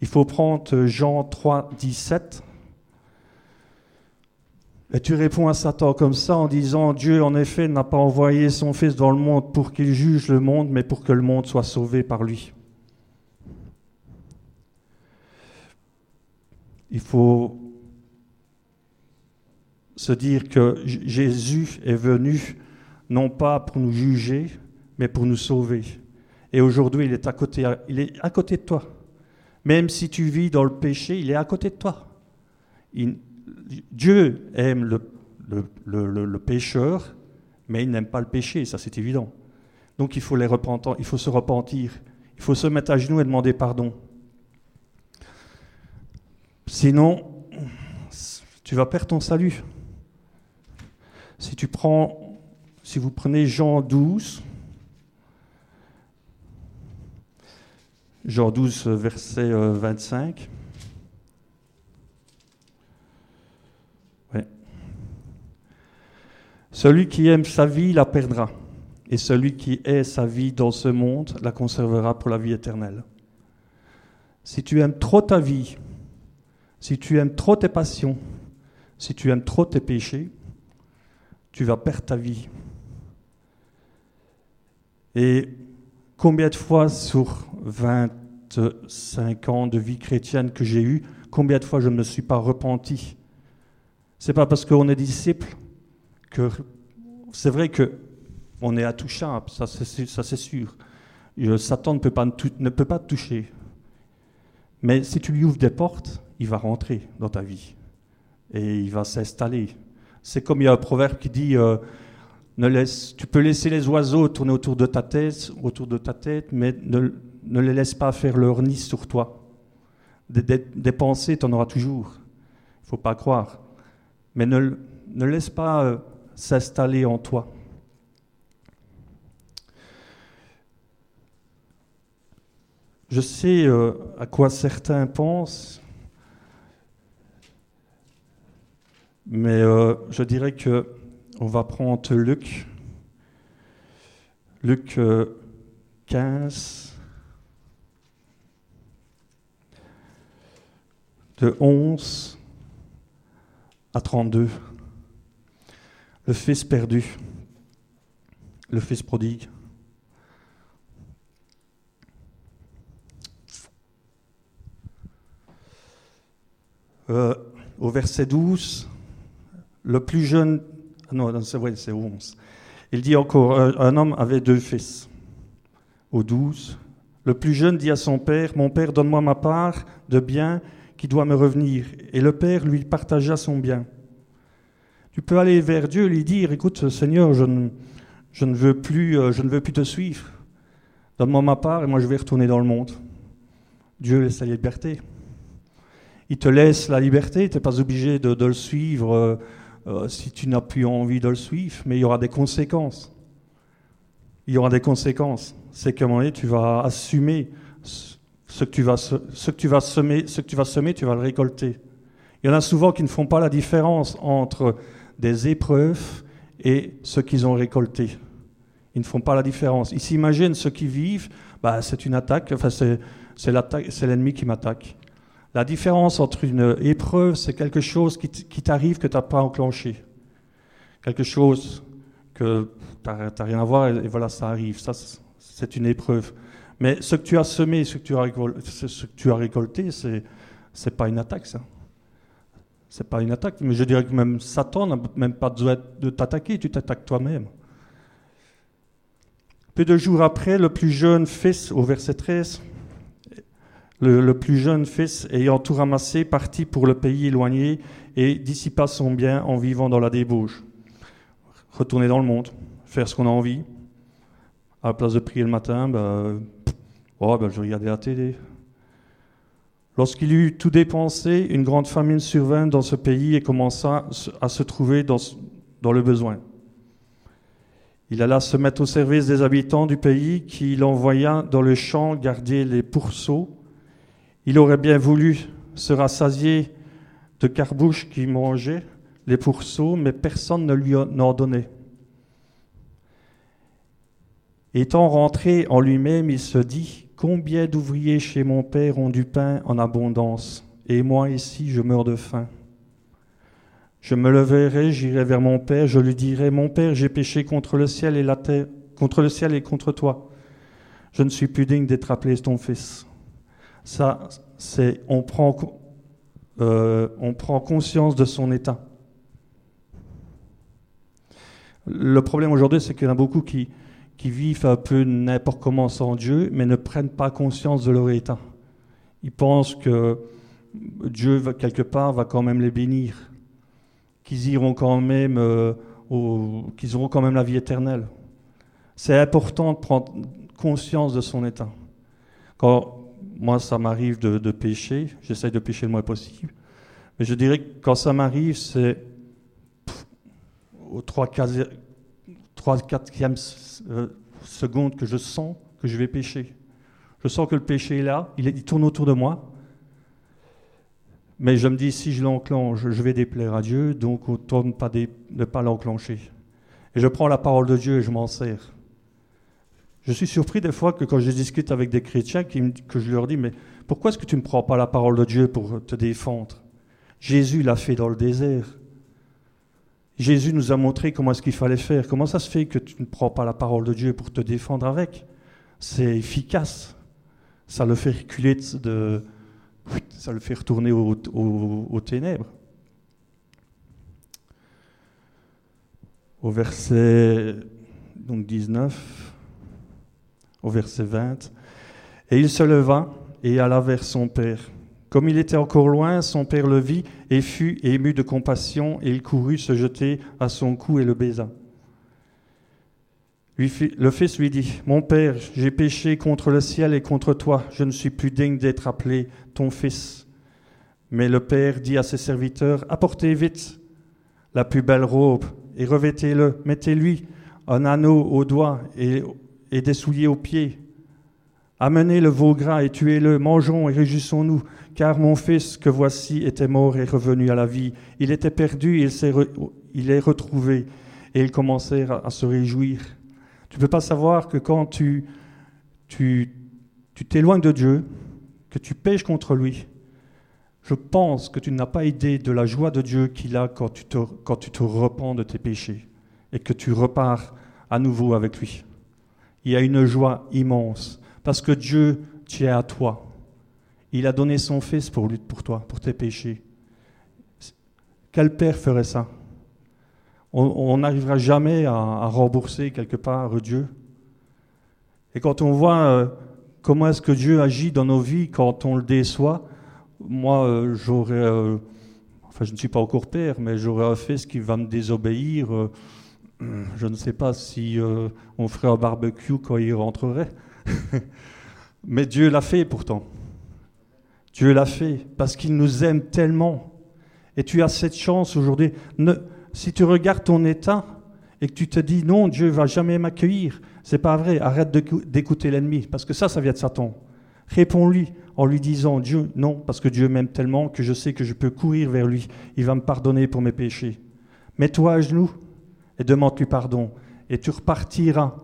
Il faut prendre Jean 3, 17. Et tu réponds à Satan comme ça en disant Dieu, en effet, n'a pas envoyé son Fils dans le monde pour qu'il juge le monde, mais pour que le monde soit sauvé par lui. Il faut se dire que Jésus est venu non pas pour nous juger, mais pour nous sauver. Et aujourd'hui, il est à côté, à côté de toi. Même si tu vis dans le péché, il est à côté de toi. Dieu aime le, pécheur, mais il n'aime pas le péché, ça c'est évident. Donc il faut, les il faut se repentir, il faut se mettre à genoux et demander pardon. Sinon, tu vas perdre ton salut. Si tu prends, si vous prenez Jean 12, Jean 12, verset 25. Euh, celui qui aime sa vie la perdra, et celui qui hait sa vie dans ce monde la conservera pour la vie éternelle. Si tu aimes trop ta vie, si tu aimes trop tes passions, si tu aimes trop tes péchés, tu vas perdre ta vie. Et combien de fois sur 25 ans de vie chrétienne que j'ai eue, combien de fois je ne me suis pas repenti? C'est pas parce qu'on est disciple que c'est vrai que on est intouchable, ça c'est sûr. Satan ne peut, pas, ne peut pas te toucher. Mais si tu lui ouvres des portes, il va rentrer dans ta vie et il va s'installer. C'est comme il y a un proverbe qui dit euh, ne laisse, tu peux laisser les oiseaux tourner autour de ta tête, autour de ta tête, mais ne, ne les laisse pas faire leur nid sur toi. Des, pensées, tu en auras toujours. Il ne faut pas croire. Mais ne, ne laisse pas euh, s'installer en toi. Je sais euh, à quoi certains pensent, mais euh, je dirais que on va prendre Luc, Luc 15, de 11 à 32. Le fils perdu, le fils prodigue. Euh, au verset 12, le plus jeune, non, c'est vrai, c'est 11. Il dit encore, un homme avait deux fils. Au 12, le plus jeune dit à son père, Mon père, donne-moi ma part de bien qui doit me revenir. Et le Père lui partagea son bien. Tu peux aller vers Dieu lui dire, écoute Seigneur, je ne, je ne, veux, plus, euh, je ne veux plus te suivre. Donne-moi ma part et moi je vais retourner dans le monde. Dieu laisse la liberté. Il te laisse la liberté, tu n'es pas obligé de, le suivre euh, si tu n'as plus envie de le suivre, mais il y aura des conséquences. Il y aura des conséquences. C'est qu'à un moment donné, tu vas assumer ce que tu vas, semer, ce que tu vas semer, tu vas le récolter. Il y en a souvent qui ne font pas la différence entre des épreuves et ce qu'ils ont récolté. Ils ne font pas la différence. Ils s'imaginent ce qu'ils vivent, bah, c'est une attaque, enfin, c'est l'ennemi qui m'attaque. La différence entre une épreuve, c'est quelque chose qui t'arrive que tu n'as pas enclenché. Quelque chose que tu n'as rien à voir et, voilà, ça arrive. Ça, c'est une épreuve. Mais ce que tu as semé, ce que tu as récolté, ce c'est pas une attaque, ça. C'est pas une attaque. Mais je dirais que même Satan n'a même pas besoin de t'attaquer, tu t'attaques toi-même. Peu de jours après, le plus jeune fils, au verset 13, le, plus jeune fils, ayant tout ramassé, partit pour le pays éloigné et dissipa son bien en vivant dans la débauche. Retourner dans le monde, faire ce qu'on a envie. À la place de prier le matin, ben, Oh, ben, je regardais la télé. Lorsqu'il eut tout dépensé, une grande famine survint dans ce pays et commença à se trouver dans, dans le besoin. Il alla se mettre au service des habitants du pays qui l'envoya dans le champ garder les pourceaux. Il aurait bien voulu se rassasier de carbouches qui mangeaient les pourceaux, mais personne ne lui en donnait. Étant rentré en lui-même, il se dit Combien d'ouvriers chez mon père ont du pain en abondance, et moi ici je meurs de faim. Je me leverai, j'irai vers mon père, je lui dirai Mon père, j'ai péché contre le ciel et la terre, contre le ciel et contre toi. Je ne suis plus digne d'être appelé ton fils. Ça, c'est on prend, euh, on prend conscience de son état. Le problème aujourd'hui, c'est qu'il y en a beaucoup qui, qui vivent un peu n'importe comment sans Dieu, mais ne prennent pas conscience de leur état. Ils pensent que Dieu, quelque part, va quand même les bénir, qu'ils iront quand même, euh, qu'ils auront quand même la vie éternelle. C'est important de prendre conscience de son état. Quand moi, ça m'arrive de, pécher, j'essaye de pécher le moins possible, mais je dirais que quand ça m'arrive, c'est aux 3-4e euh, seconde que je sens que je vais pécher. Je sens que le péché est là, il, tourne autour de moi. Mais je me dis, si je l'enclenche, je vais déplaire à Dieu, donc autant ne pas, ne pas l'enclencher. Et je prends la parole de Dieu et je m'en sers. Je suis surpris des fois que quand je discute avec des chrétiens, que je leur dis, mais pourquoi est-ce que tu ne prends pas la parole de Dieu pour te défendre? Jésus l'a fait dans le désert. Jésus nous a montré comment est-ce qu'il fallait faire. Comment ça se fait que tu ne prends pas la parole de Dieu pour te défendre avec? C'est efficace. Ça le fait reculer de, ça le fait retourner aux ténèbres. Au verset donc 19, au verset 20, et il se leva et alla vers son père. Comme il était encore loin, son père le vit et fut ému de compassion, et il courut se jeter à son cou et le baisa. le fils lui dit, Mon père, j'ai péché contre le ciel et contre toi, je ne suis plus digne d'être appelé ton fils. Mais le père dit à ses serviteurs, Apportez vite la plus belle robe et revêtez-le, mettez-lui un anneau au doigt et, et des souliers aux pieds. Amenez le veau gras et tuez-le, mangeons et réjouissons-nous, car mon fils que voici était mort et revenu à la vie. Il était perdu, il, est, il est retrouvé. Et ils commencèrent à, se réjouir. Tu ne peux pas savoir que quand tu tu t'éloignes de Dieu, que tu pêches contre lui, je pense que tu n'as pas idée de la joie de Dieu qu'il a quand tu, te, quand tu te repens de tes péchés et que tu repars à nouveau avec lui. Il y a une joie immense parce que Dieu tient à toi. Il a donné son Fils pour lui, pour toi, pour tes péchés. Quel père ferait ça? On n'arrivera jamais à, rembourser quelque part Dieu. Et quand on voit euh, comment est-ce que Dieu agit dans nos vies quand on le déçoit, moi euh, j'aurais, euh, enfin je ne suis pas encore père, mais j'aurais un fils qui va me désobéir. Je ne sais pas si on ferait un barbecue quand il rentrerait. mais Dieu l'a fait pourtant. Dieu l'a fait parce qu'il nous aime tellement. Et tu as cette chance aujourd'hui. Si tu regardes ton état et que tu te dis non, Dieu va jamais m'accueillir, c'est pas vrai. Arrête d'écouter l'ennemi parce que ça, ça vient de Satan. Réponds-lui en lui disant Dieu, non, parce que Dieu m'aime tellement que je sais que je peux courir vers lui. Il va me pardonner pour mes péchés. Mets-toi à genoux et demande-lui pardon. Et tu repartiras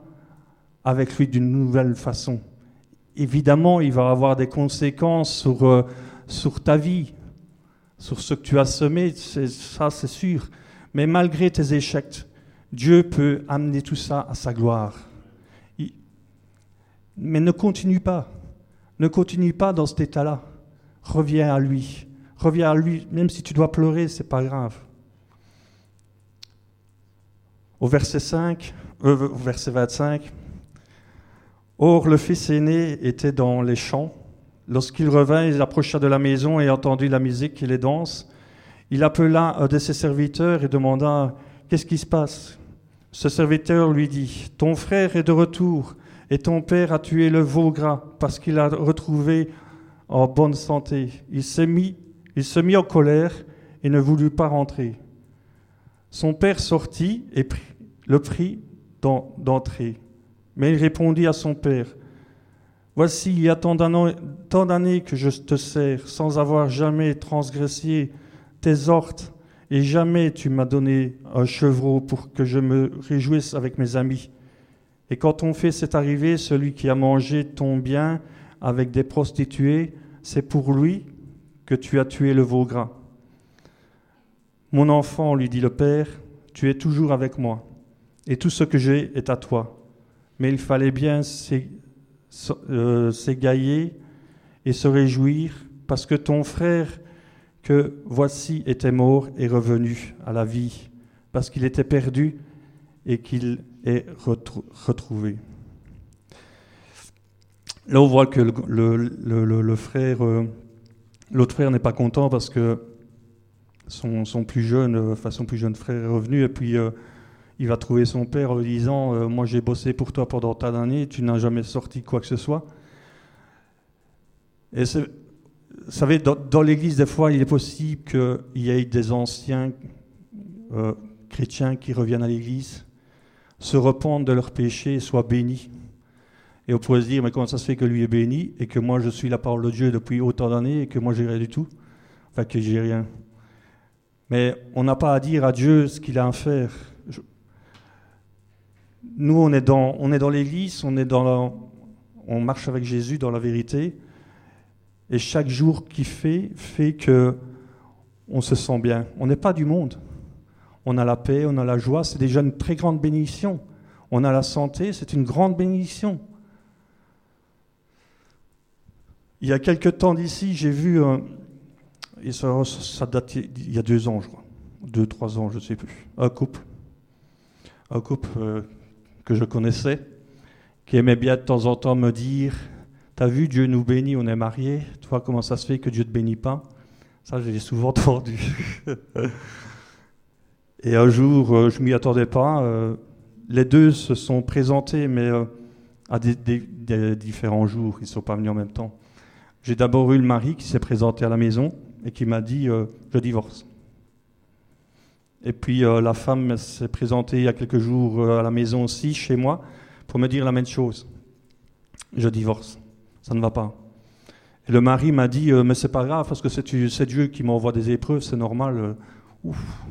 avec lui d'une nouvelle façon évidemment, il va avoir des conséquences sur, euh, ta vie, sur ce que tu as semé, ça c'est sûr. Mais malgré tes échecs, Dieu peut amener tout ça à sa gloire. Mais ne continue pas. Ne continue pas dans cet état-là. Reviens à lui. Reviens à lui, même si tu dois pleurer, c'est pas grave. Au verset 5, euh, 25, Or, le fils aîné était dans les champs. Lorsqu'il revint, il approcha de la maison et entendit la musique et les danses. Il appela un de ses serviteurs et demanda Qu'est-ce qui se passe? Ce serviteur lui dit Ton frère est de retour et ton père a tué le veau gras parce qu'il l'a retrouvé en bonne santé. Il s'est mis, il se mit en colère et ne voulut pas rentrer. Son père sortit et le prit d'entrer. Mais il répondit à son père, Voici, il y a tant d'années que je te sers, sans avoir jamais transgressé tes ordres, et jamais tu m'as donné un chevreau pour que je me réjouisse avec mes amis. Et quand ton fils est arrivé, celui qui a mangé ton bien avec des prostituées, c'est pour lui que tu as tué le veau gras. Mon enfant, lui dit le père, tu es toujours avec moi, et tout ce que j'ai est à toi mais il fallait bien euh, s'égailler et se réjouir parce que ton frère que voici était mort et revenu à la vie, parce qu'il était perdu et qu'il est retrouvé. Là, on voit que le, frère, euh, l'autre frère n'est pas content parce que son, plus jeune, euh, plus jeune frère est revenu et puis il va trouver son père en lui disant Moi j'ai bossé pour toi pendant tant d'années, tu n'as jamais sorti quoi que ce soit. Et vous savez, dans, l'église, des fois, il est possible qu'il y ait des anciens chrétiens qui reviennent à l'église, se repentent de leurs péchés et soient bénis. Et on pourrait se dire, mais comment ça se fait que lui est béni et que moi je suis la parole de Dieu depuis autant d'années et que moi j'ai rien du tout? Enfin, que j'ai rien. Mais on n'a pas à dire à Dieu ce qu'il a à faire. Nous, on est dans, on est on, marche avec Jésus dans la vérité. Et chaque jour qui fait, fait que on se sent bien. On n'est pas du monde. On a la paix, on a la joie, c'est déjà une très grande bénédiction. On a la santé, c'est une grande bénédiction. Il y a quelques temps d'ici, j'ai vu, et ça, date il y a deux ans, je crois, deux, trois ans, je ne sais plus, un couple, un couple euh, que je connaissais, qui aimait bien de temps en temps me dire, t'as vu, Dieu nous bénit, on est mariés, toi, comment ça se fait que Dieu ne te bénit pas? Ça, j'ai souvent entendu. et un jour, euh, je m'y attendais pas, euh, les deux se sont présentés, mais à des, des, différents jours, ils ne sont pas venus en même temps. J'ai d'abord eu le mari qui s'est présenté à la maison et qui m'a dit euh, Je divorce. Et puis euh, la femme s'est présentée il y a quelques jours euh, à la maison aussi, chez moi, pour me dire la même chose Je divorce. Ça ne va pas. Et le mari m'a dit Mais c'est pas grave, parce que c'est Dieu qui m'envoie des épreuves, c'est normal. Ouf,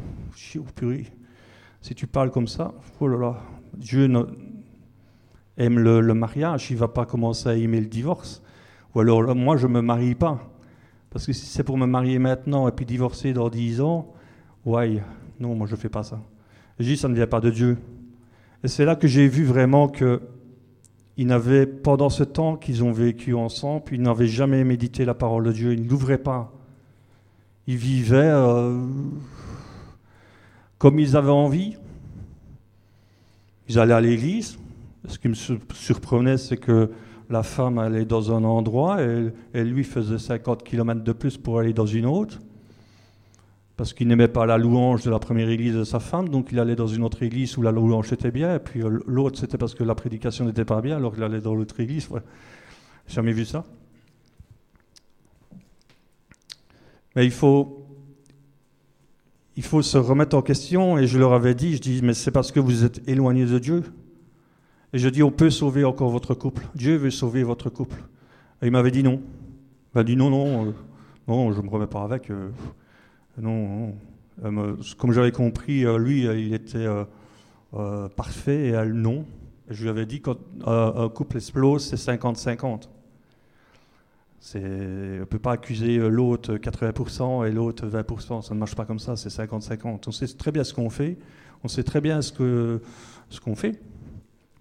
purée. Si tu parles comme ça, oh là là, Dieu aime le, mariage, il va pas commencer à aimer le divorce. Ou alors, moi, je me marie pas. Parce que si c'est pour me marier maintenant et puis divorcer dans 10 ans, ouais, non, moi, je ne fais pas ça. je dis, ça ne vient pas de Dieu. Et c'est là que j'ai vu vraiment que ils n'avaient, pendant ce temps qu'ils ont vécu ensemble, ils n'avaient jamais médité la parole de Dieu, ils n'ouvraient pas. Ils vivaient euh, comme ils avaient envie. Ils allaient à l'église. Ce qui me surprenait, c'est que la femme allait dans un endroit et, lui faisait 50 km de plus pour aller dans une autre, parce qu'il n'aimait pas la louange de la première église de sa femme, donc il allait dans une autre église où la louange était bien, et puis euh, l'autre c'était parce que la prédication n'était pas bien, alors il allait dans l'autre église. Ouais. Jamais vu ça. Mais il faut, il faut se remettre en question, et je leur avais dit, je dis, mais c'est parce que vous êtes éloignés de Dieu. Et je dis, on peut sauver encore votre couple. Dieu veut sauver votre couple. Et il m'avait dit non. Il m'a dit non, non, euh, non, je ne me remets pas avec. Euh, non, euh, comme j'avais compris, lui, il était parfait et elle, non. Je lui avais dit, quand un couple explose, c'est 50-50. On ne peut pas accuser l'autre 80% et l'autre 20%. Ça ne marche pas comme ça, c'est 50-50. On sait très bien ce qu'on fait. On sait très bien ce qu'on ce qu'on fait.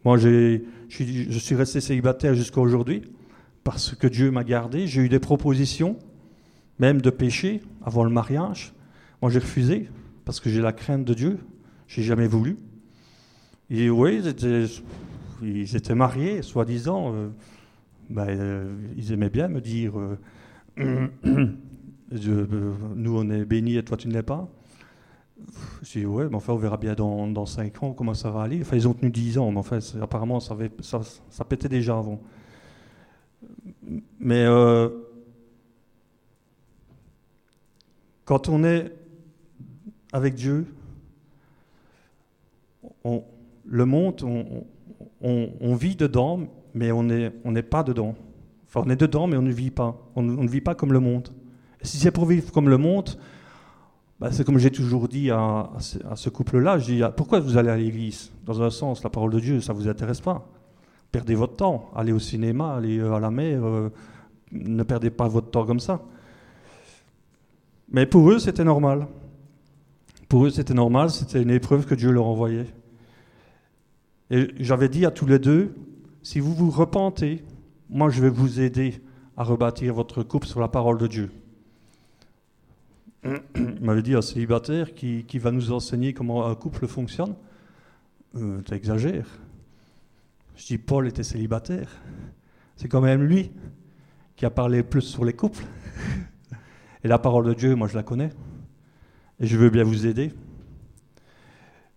Moi, je suis resté célibataire jusqu'à aujourd'hui parce que Dieu m'a gardé. J'ai eu des propositions, même de péché, avant le mariage. Moi, j'ai refusé parce que j'ai la crainte de Dieu. J'ai jamais voulu. Et oui, ils étaient, mariés, soi-disant. Euh, ben, euh, ils aimaient bien me dire euh, Nous, on est bénis et toi, tu ne l'es pas. J'ai dit, ouais, mais enfin, on verra bien dans, dans 5 ans comment ça va aller. Enfin, ils ont tenu 10 ans, mais enfin, apparemment, ça, ça, pétait déjà avant. Mais euh, quand on est avec Dieu, le monde, on, vit dedans, mais on n'est pas dedans. Enfin, on est dedans, mais on ne vit pas. On, ne vit pas comme le monde. Si c'est pour vivre comme le monde, bah, c'est comme j'ai toujours dit à, ce couple-là, je dis, ah, pourquoi vous allez à l'église? Dans un sens, la parole de Dieu, ça ne vous intéresse pas. Perdez votre temps, allez au cinéma, allez euh, à la mer, euh, ne perdez pas votre temps comme ça. Mais pour eux, c'était normal. Pour eux, c'était normal, c'était une épreuve que Dieu leur envoyait. Et j'avais dit à tous les deux, si vous vous repentez, moi je vais vous aider à rebâtir votre couple sur la parole de Dieu il m'avait dit un célibataire qui, qui, va nous enseigner comment un couple fonctionne. euh, Tu exagères. Je dis Paul était célibataire. C'est quand même lui qui a parlé plus sur les couples. Et la parole de Dieu, moi je la connais. Et je veux bien vous aider.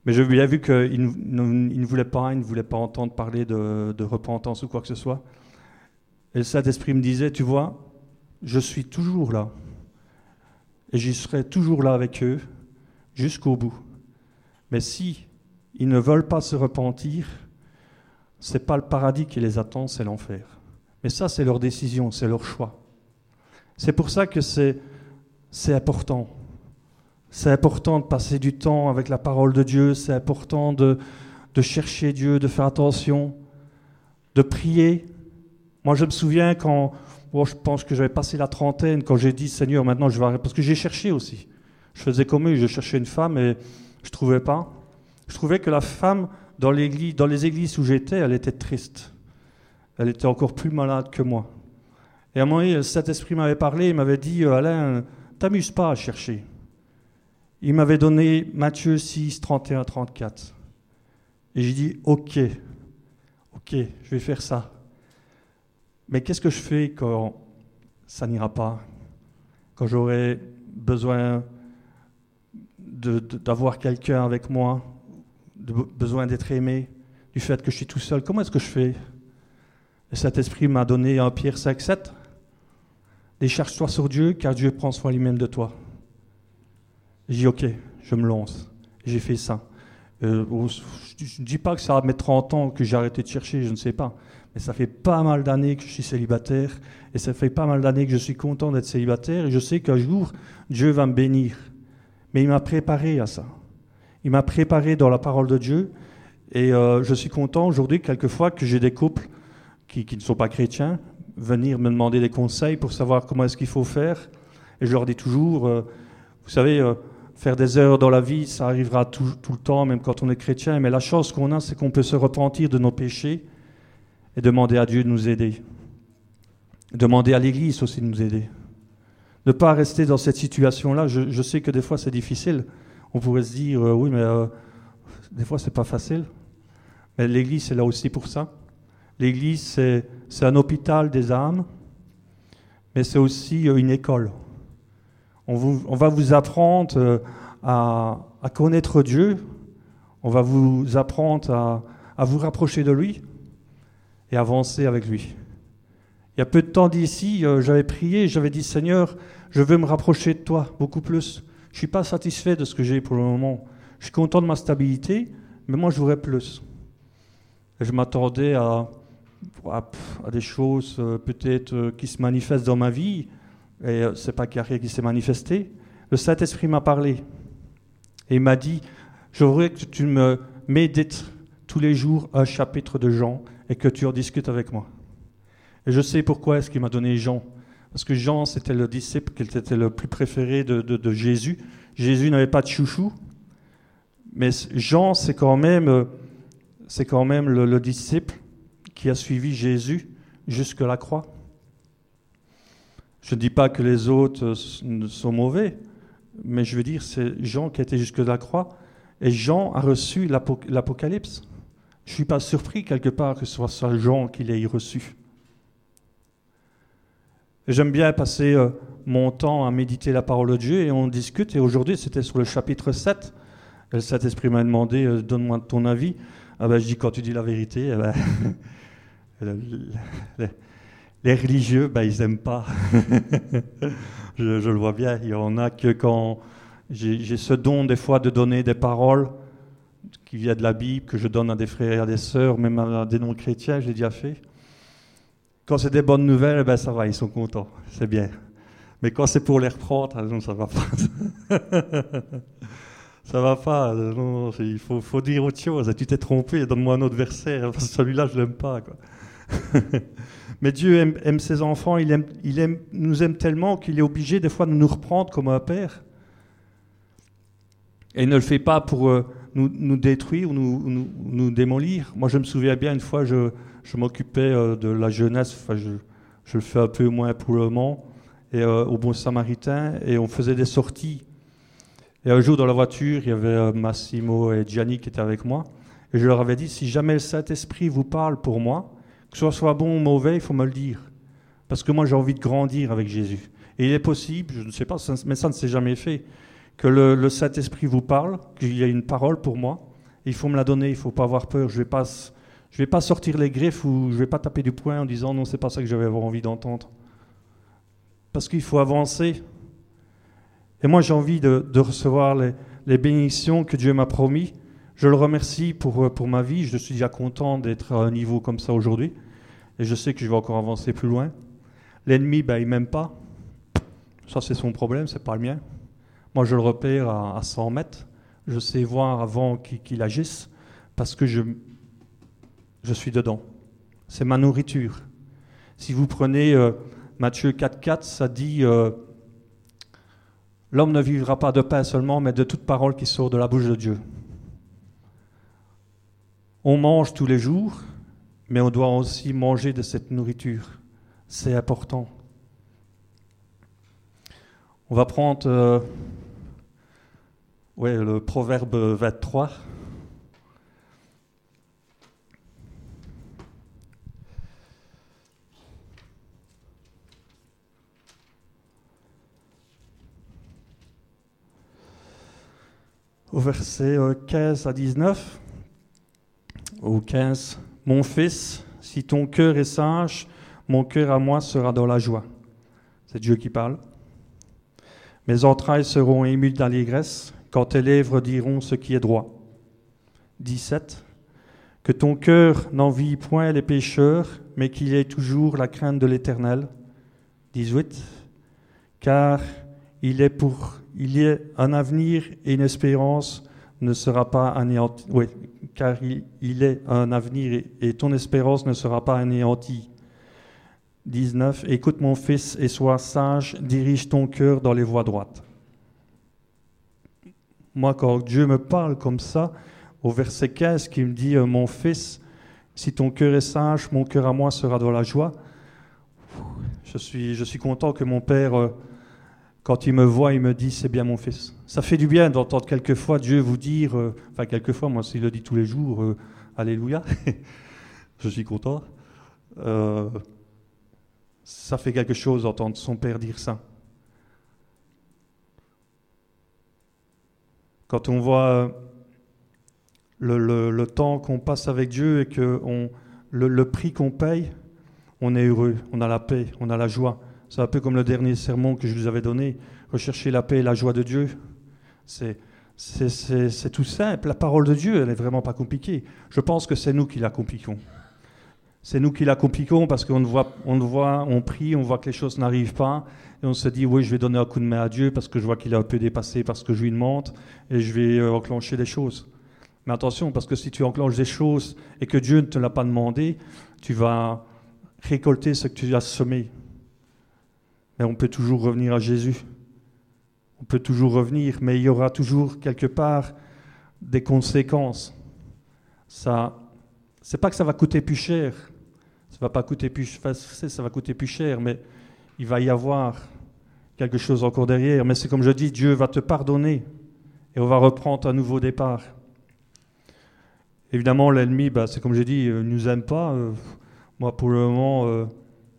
Mais j'ai bien vu qu'il ne, voulait pas, il ne voulait pas entendre parler de, de repentance ou quoi que ce soit. Et le Saint-Esprit me disait, tu vois, je suis toujours là. Et j'y serai toujours là avec eux jusqu'au bout. Mais si ils ne veulent pas se repentir, c'est pas le paradis qui les attend, c'est l'enfer. Mais ça, c'est leur décision, c'est leur choix. C'est pour ça que c'est, c'est important. C'est important de passer du temps avec la parole de Dieu, c'est important de, de chercher Dieu, de faire attention, de prier. Moi, je me souviens quand, je pense que j'avais passé la trentaine, quand j'ai dit Seigneur, maintenant je vais arrêter, parce que j'ai cherché aussi. Je faisais comme eux, je cherchais une femme et je ne trouvais pas. Je trouvais que la femme, dans, les églises où j'étais, elle était triste. Elle était encore plus malade que moi. Et à un moment cet esprit m'avait parlé, il m'avait dit Alain, t'amuse pas à chercher. Il m'avait donné Matthieu 6, 31, 34. Et j'ai dit Ok, ok, je vais faire ça. Mais qu'est-ce que je fais quand ça n'ira pas? Quand j'aurai besoin d'avoir quelqu'un avec moi, besoin d'être aimé, du fait que je suis tout seul, comment est-ce que je fais? Et cet esprit m'a donné un Pierre 5, 7. Décharge-toi sur Dieu, car Dieu prend soin lui-même de toi. J'ai dit, ok, je me lance. J'ai fait ça. Euh, je ne dis pas que ça va mettre 30 ans que j'ai arrêté de chercher, je ne sais pas. Mais ça fait pas mal d'années que je suis célibataire. Et ça fait pas mal d'années que je suis content d'être célibataire. Et je sais qu'un jour, Dieu va me bénir. Mais il m'a préparé à ça. Il m'a préparé dans la parole de Dieu. Et euh, je suis content aujourd'hui, quelquefois, que j'ai des couples qui, ne sont pas chrétiens venir me demander des conseils pour savoir comment est-ce qu'il faut faire. Et je leur dis toujours, euh, vous savez, euh, faire des erreurs dans la vie, ça arrivera tout, tout, le temps, même quand on est chrétien. Mais la chance qu'on a, c'est qu'on peut se repentir de nos péchés et demander à Dieu de nous aider. Demander à l'Église aussi de nous aider. Ne pas rester dans cette situation-là. Je, sais que des fois c'est difficile. On pourrait se dire, euh, oui, mais des fois c'est pas facile. Mais l'Église est là aussi pour ça. L'Église, c'est, un hôpital des âmes, mais c'est aussi euh, une école. On, va vous apprendre à, à, connaître Dieu, on va vous apprendre à, à vous rapprocher de lui, et avancer avec lui. Il y a peu de temps d'ici, euh, j'avais prié, j'avais dit Seigneur, je veux me rapprocher de toi beaucoup plus. Je ne suis pas satisfait de ce que j'ai pour le moment. Je suis content de ma stabilité, mais moi je voudrais plus. je m'attendais à, à, des choses euh, peut-être euh, qui se manifestent dans ma vie, et c'est pas qu'il n'y a rien qui s'est manifesté. Le Saint-Esprit m'a parlé et il m'a dit Je voudrais que tu me médites tous les jours un chapitre de Jean et que tu en discutes avec moi. Et je sais pourquoi est-ce qu'il m'a donné Jean. Parce que Jean, c'était le disciple qui était le plus préféré de, Jésus. Jésus n'avait pas de chouchou. Mais Jean, c'est quand même, c'est quand même le, disciple qui a suivi Jésus jusque la croix. Je ne dis pas que les autres sont mauvais, mais je veux dire, c'est Jean qui été jusque la croix. Et Jean a reçu l'Apocalypse. Je ne suis pas surpris quelque part que ce soit Jean qui l'ait reçu. J'aime bien passer euh, mon temps à méditer la parole de Dieu et on discute. Et aujourd'hui, c'était sur le chapitre 7. Le Saint-Esprit m'a demandé euh, Donne-moi ton avis. Ah ben, je dis Quand tu dis la vérité, eh ben, les, religieux, ben, ils n'aiment pas. je, le vois bien. Il y en a que quand j'ai ce don, des fois, de donner des paroles qui vient de la Bible, que je donne à des frères et à des sœurs, même à des non-chrétiens, j'ai déjà fait. Quand c'est des bonnes nouvelles, ben ça va, ils sont contents, c'est bien. Mais quand c'est pour les reprendre, non, ça va pas. ça va pas, non, il faut, faut, dire autre chose. Tu t'es trompé, donne-moi un autre verset, celui-là je l'aime pas. Quoi. Mais Dieu aime, ses enfants, il, nous aime tellement qu'il est obligé des fois de nous reprendre comme un père. Et il ne le fait pas pour... Euh, nous, détruire ou nous, démolir. Moi, je me souviens bien, une fois, je, m'occupais euh, de la jeunesse, je, le fais un peu moins pour le moment, euh, au Bon Samaritain, et on faisait des sorties. Et un jour, dans la voiture, il y avait Massimo et Gianni qui étaient avec moi. Et je leur avais dit, si jamais le Saint-Esprit vous parle pour moi, que ce soit bon ou mauvais, il faut me le dire. Parce que moi, j'ai envie de grandir avec Jésus. Et il est possible, je ne sais pas, mais ça ne s'est jamais fait, que le, Saint-Esprit vous parle, qu'il y a une parole pour moi. il faut me la donner, il ne faut pas avoir peur. Je ne vais, pas, sortir les griffes ou je ne vais pas taper du poing en disant non, c'est pas ça que j'avais envie d'entendre. Parce qu'il faut avancer. Et moi, j'ai envie de, recevoir les, les bénédictions que Dieu m'a promis. Je le remercie pour, pour ma vie. Je suis déjà content d'être à un niveau comme ça aujourd'hui. Et je sais que je vais encore avancer plus loin. L'ennemi, ben, il m'aime pas. Ça, c'est son problème, c'est pas le mien. Moi, je le repère à, 100 mètres. Je sais voir avant qu'il agisse parce que je, je suis dedans. C'est ma nourriture. Si vous prenez euh, Matthieu 4,4, ça dit euh, L'homme ne vivra pas de pain seulement, mais de toute parole qui sort de la bouche de Dieu. On mange tous les jours, mais on doit aussi manger de cette nourriture. C'est important. On va prendre euh, ouais, le proverbe 23. Au verset 15 euh, à 19, ou 15, Mon fils, si ton cœur est sage, mon cœur à moi sera dans la joie. C'est Dieu qui parle. Mes entrailles seront émues d'allégresse quand tes lèvres diront ce qui est droit. 17. Que ton cœur n'envie point les pécheurs, mais qu'il ait toujours la crainte de l'Éternel. 18. Car il est pour il y a un avenir et une espérance ne sera pas anéanti. Oui, car il, est un avenir et, ton espérance ne sera pas anéantie. 19. Écoute mon fils et sois sage, dirige ton cœur dans les voies droites. Moi, quand Dieu me parle comme ça, au verset 15, qui me dit euh, Mon fils, si ton cœur est sage, mon cœur à moi sera dans la joie. Je suis, je suis content que mon Père, euh, quand il me voit, il me dit C'est bien mon fils. Ça fait du bien d'entendre quelquefois Dieu vous dire, euh, enfin, quelquefois, moi, s'il le dit tous les jours, Alléluia, je suis content ça fait quelque chose d'entendre son père dire ça. Quand on voit le, temps qu'on passe avec Dieu et que le, prix qu'on paye, on est heureux, on a la paix, on a la joie. C'est un peu comme le dernier sermon que je vous avais donné, rechercher la paix et la joie de Dieu. C'est, tout simple. La parole de Dieu, elle n'est vraiment pas compliquée. Je pense que c'est nous qui la compliquons. C'est nous qui la compliquons parce qu'on voit, on voit, on prie, on voit que les choses n'arrivent pas, et on se dit oui, je vais donner un coup de main à Dieu parce que je vois qu'il est un peu dépassé parce que je lui demande, et je vais euh, enclencher des choses. Mais attention, parce que si tu enclenches des choses et que Dieu ne te l'a pas demandé, tu vas récolter ce que tu as semé. Mais on peut toujours revenir à Jésus. On peut toujours revenir, mais il y aura toujours quelque part des conséquences. Ça, c'est pas que ça va coûter plus cher, ça va pas coûter plus, ça va coûter plus cher, mais il va y avoir quelque chose encore derrière. Mais c'est comme je dis, Dieu va te pardonner et on va reprendre un nouveau départ. Évidemment, l'ennemi, bah, c'est comme j'ai dit, il ne nous aime pas. Euh, moi, pour le moment, euh,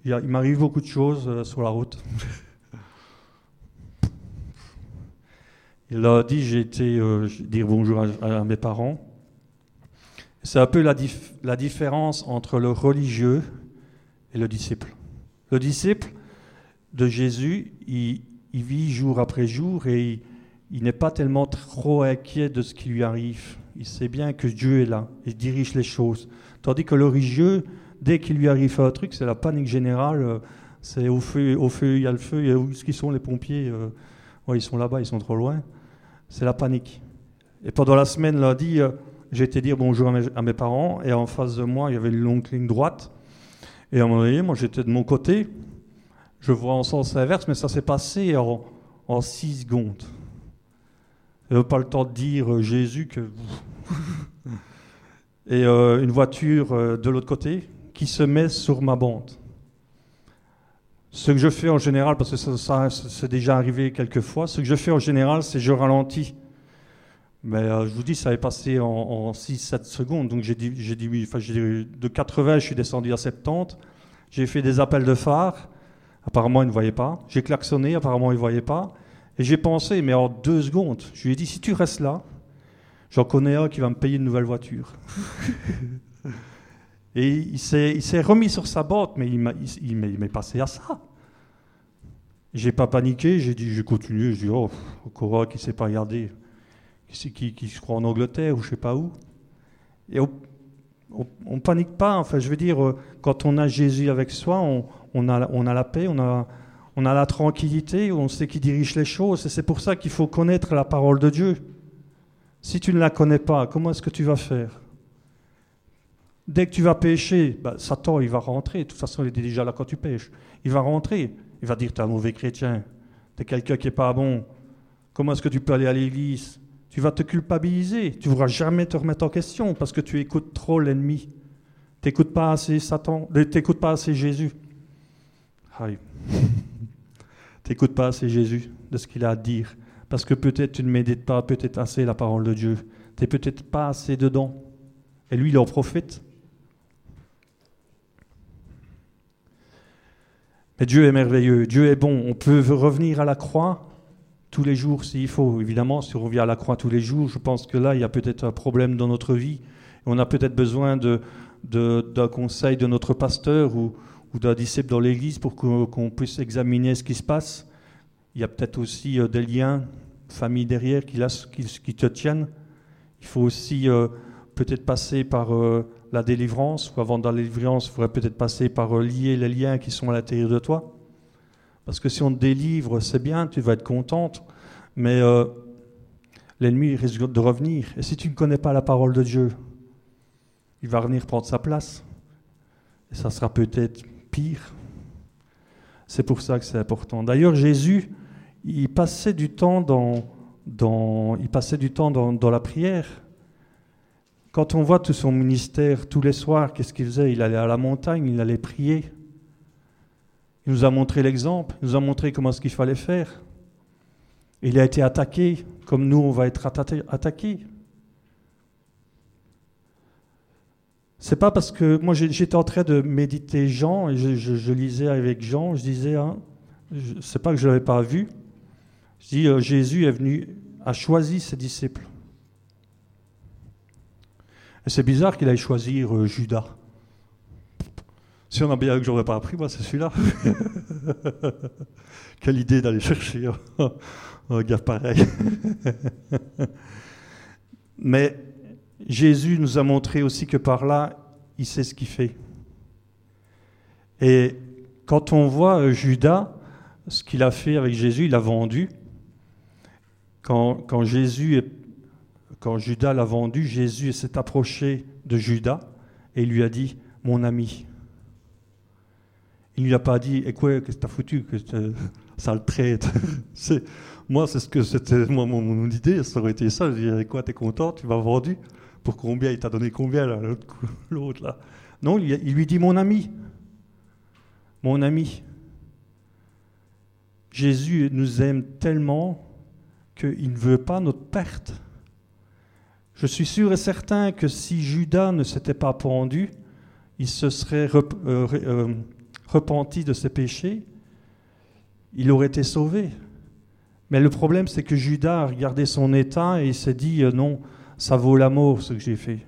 il, m'arrive beaucoup de choses euh, sur la route. il a dit, j'ai été dire bonjour à mes parents. C'est un peu la, différence entre le religieux et le disciple. Le disciple de Jésus, il, vit jour après jour et il, n'est pas tellement trop inquiet de ce qui lui arrive. Il sait bien que Dieu est là, il dirige les choses. Tandis que le religieux, dès qu'il lui arrive un truc, c'est la panique générale. Euh, c'est au feu, il y a le feu, et où est-ce sont les pompiers euh, Ils sont là-bas, ils sont trop loin. C'est la panique. Et pendant la semaine, lundi, euh, j'ai été dire bonjour à mes, parents, et en face de moi, il y avait une longue ligne droite. Et à un moment donné, moi j'étais de mon côté, je vois en sens inverse, mais ça s'est passé en, six secondes. N'ai pas le temps de dire Jésus que. et une voiture de l'autre côté qui se met sur ma bande. Ce que je fais en général, parce que ça, ça c'est déjà arrivé quelques fois, ce que je fais en général, c'est je ralentis Mais euh, je vous dis, ça avait passé en, 6-7 secondes. Donc j'ai dit, j'ai dit. Enfin, de 80, je suis descendu à 70. J'ai fait des appels de phare. Apparemment, il ne voyait pas. J'ai klaxonné. Apparemment, il ne voyait pas. Et j'ai pensé, mais en deux secondes, je lui ai dit, si tu restes là, j'en connais un qui va me payer une nouvelle voiture. Et il s'est remis sur sa botte, mais il m'est passé à ça. J'ai pas paniqué, j'ai dit, j'ai continué, j'ai dit, oh, Cora qui s'est pas regardé, qui, qui, se croit en Angleterre ou je sais pas où. Et on, ne panique pas, enfin, je veux dire, euh, quand on a Jésus avec soi, on, a, on a la paix, on a, on a la tranquillité, on sait qui dirige les choses, et c'est pour ça qu'il faut connaître la parole de Dieu. Si tu ne la connais pas, comment est-ce que tu vas faire? Dès que tu vas pécher, bah, Satan, il va rentrer. De toute façon, il est déjà là quand tu pêches. Il va rentrer. Il va dire, tu es un mauvais chrétien, tu es quelqu'un qui n'est pas bon, comment est-ce que tu peux aller à l'église? Tu vas te culpabiliser, tu ne voudras jamais te remettre en question parce que tu écoutes trop l'ennemi. Tu n'écoutes pas assez Satan, euh, tu pas assez Jésus. tu n'écoutes pas assez Jésus de ce qu'il a à dire. Parce que peut-être tu ne médites pas peut-être assez la parole de Dieu. Tu n'es peut-être pas assez dedans. Et lui, il en profite. Mais Dieu est merveilleux, Dieu est bon. On peut revenir à la croix tous les jours s'il faut. Évidemment, si on revient à la croix tous les jours, je pense que là, il y a peut-être un problème dans notre vie. On a peut-être besoin d'un de, conseil de notre pasteur ou, d'un disciple dans l'Église pour qu'on puisse examiner ce qui se passe. Il y a peut-être aussi euh, des liens, famille derrière, qui, qui, te tiennent. Il faut aussi euh, peut-être passer par euh, la délivrance, ou avant dans la délivrance, il faudrait peut-être passer par lier les liens qui sont à l'intérieur de toi. Parce que si on délivre, c'est bien, tu vas être contente, mais euh, l'ennemi risque de revenir. Et si tu ne connais pas la parole de Dieu, il va venir prendre sa place. Et ça sera peut-être pire. C'est pour ça que c'est important. D'ailleurs, Jésus, il passait du temps dans, dans, il passait du temps dans la prière. Quand on voit tout son ministère, tous les soirs, qu'est-ce qu'il faisait? Il allait à la montagne, il allait prier. Il nous a montré l'exemple, il nous a montré comment ce qu'il fallait faire. Il a été attaqué, comme nous, on va être attaqués. C'est pas parce que moi j'étais en train de méditer Jean et je, lisais avec Jean, je disais, hein, c'est pas que je l'avais pas vu. Je dis euh, Jésus est venu, a choisi ses disciples. Et c'est bizarre qu'il aille choisir euh, Judas. Si on a bien que j'aurais pas appris, moi, c'est celui-là. Quelle idée d'aller chercher un, gars pareil. Mais Jésus nous a montré aussi que par là, il sait ce qu'il fait. Et quand on voit euh, Judas, ce qu'il a fait avec Jésus, il l'a vendu. Quand Jésus est quand Judas l'a vendu, Jésus s'est approché de Judas et lui a dit Mon ami. Il ne lui a pas dit Et quoi, qu'est-ce que t'as foutu que Ça le traite. moi, c'est ce que c'était moi, mon, idée, ça aurait été ça. Je dirais Quoi, t'es content Tu m'as vendu? Pour combien? Il t'a donné combien, l'autre là? Non, il, il lui dit Mon ami. Mon ami. Jésus nous aime tellement qu'il ne veut pas notre perte. Je suis sûr et certain que si Judas ne s'était pas pendu, il se serait euh, euh, repenti de ses péchés, il aurait été sauvé. Mais le problème, c'est que Judas a regardé son état et il s'est dit euh, non, ça vaut la mort ce que j'ai fait.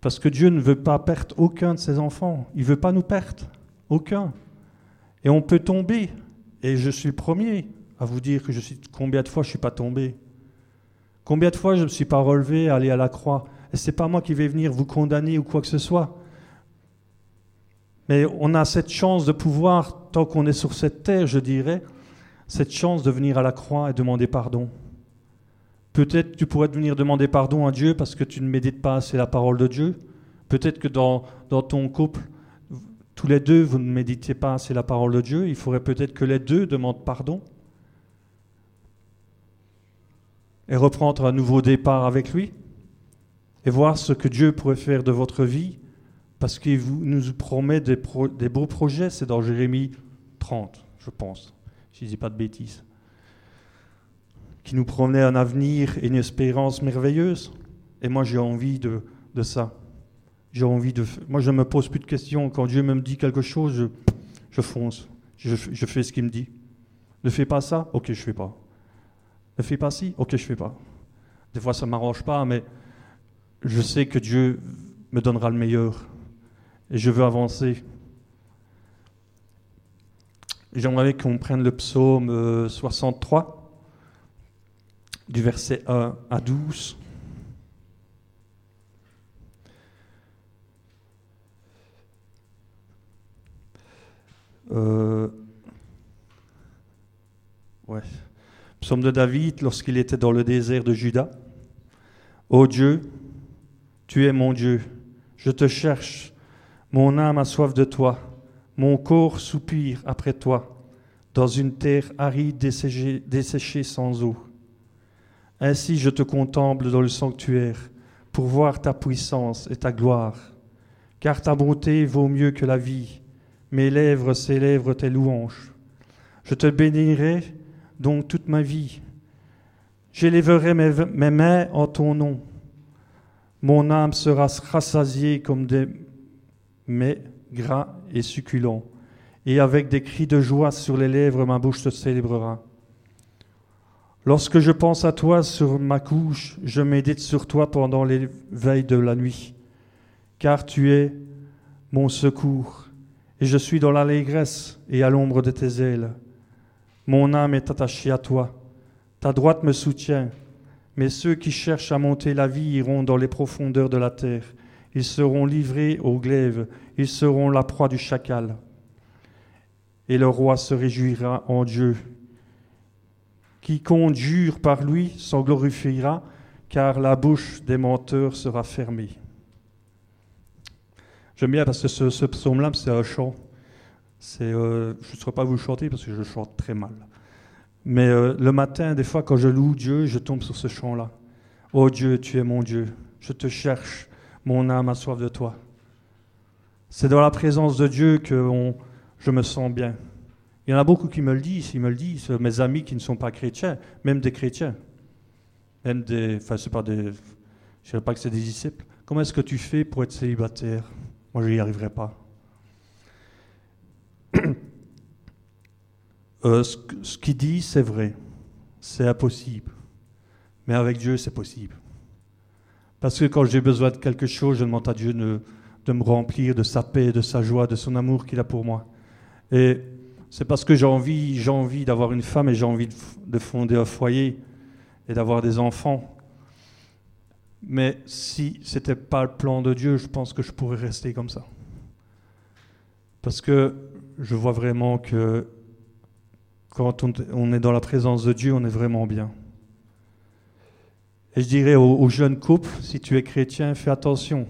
Parce que Dieu ne veut pas perdre aucun de ses enfants. Il ne veut pas nous perdre. Aucun. Et on peut tomber. Et je suis le premier à vous dire combien de fois je ne suis pas tombé. Combien de fois je ne me suis pas relevé aller à la croix Et ce n'est pas moi qui vais venir vous condamner ou quoi que ce soit. Mais on a cette chance de pouvoir, tant qu'on est sur cette terre, je dirais, cette chance de venir à la croix et demander pardon. Peut-être tu pourrais venir demander pardon à Dieu parce que tu ne médites pas assez la parole de Dieu. Peut-être que dans, dans ton couple, tous les deux, vous ne méditez pas assez la parole de Dieu. Il faudrait peut-être que les deux demandent pardon et reprendre un nouveau départ avec lui et voir ce que Dieu pourrait faire de votre vie parce qu'il nous promet des, beaux projets. C'est dans Jérémie 30, je pense, si je ne dis pas de bêtises. qui nous promet un avenir et une espérance merveilleuse. Et moi, j'ai envie de, de ça. J'ai envie de. Moi, je ne me pose plus de questions. Quand Dieu me dit quelque chose, je, je fonce. Je, je fais ce qu'il me dit. Ne fais pas ça, ok, je fais pas. Ne fais pas ci, ok, je fais pas. Des fois, ça m'arrange pas, mais je sais que Dieu me donnera le meilleur. Et je veux avancer. J'aimerais qu'on prenne le psaume 63, euh, du verset 1 à 12. Euh, ouais. Psaume de David lorsqu'il était dans le désert de Juda. Ô Dieu, tu es mon Dieu, je te cherche, mon âme a soif de toi, mon corps soupire après toi, dans une terre aride desséchée, desséchée sans eau. Ainsi je te contemple dans le sanctuaire, pour voir ta puissance et ta gloire, car ta bonté vaut mieux que la vie mes lèvres célèbrent tes louanges. Je te bénirai donc toute ma vie. J'élèverai mes, mains en ton nom. Mon âme sera rassasiée comme des mets gras et succulents. Et avec des cris de joie sur les lèvres, ma bouche te célébrera. Lorsque je pense à toi sur ma couche, je médite sur toi pendant les veilles de la nuit, car tu es mon secours et je suis dans l'allégresse et à l'ombre de tes ailes. Mon âme est attachée à toi, ta droite me soutient, mais ceux qui cherchent à monter la vie iront dans les profondeurs de la terre. Ils seront livrés au glaive, ils seront la proie du chacal. Et le roi se réjouira en Dieu. Quiconque jure par lui s'en glorifiera, car la bouche des menteurs sera fermée. J'aime bien parce que ce, psaume-là, c'est un chant. Euh, je ne saurais pas vous chanter parce que je chante très mal. Mais euh, le matin, des fois, quand je loue Dieu, je tombe sur ce chant-là. Oh Dieu, tu es mon Dieu. Je te cherche. Mon âme a soif de toi. C'est dans la présence de Dieu que je me sens bien. Il y en a beaucoup qui me le disent. Ils me le disent. Mes amis qui ne sont pas chrétiens, même des chrétiens. Même des. Enfin, c'est pas des. Je ne dirais pas que c'est des disciples. Comment est-ce que tu fais pour être célibataire? Moi, je n'y arriverai pas. Euh, ce, qu'il dit, c'est vrai. C'est impossible. Mais avec Dieu, c'est possible. Parce que quand j'ai besoin de quelque chose, je demande à Dieu de, de, me remplir de sa paix, de sa joie, de son amour qu'il a pour moi. Et c'est parce que j'ai envie, j'ai envie d'avoir une femme et j'ai envie de fonder un foyer et d'avoir des enfants. Mais si ce n'était pas le plan de Dieu, je pense que je pourrais rester comme ça. Parce que je vois vraiment que quand on est dans la présence de Dieu, on est vraiment bien. Et je dirais aux, jeunes couples, si tu es chrétien, fais attention.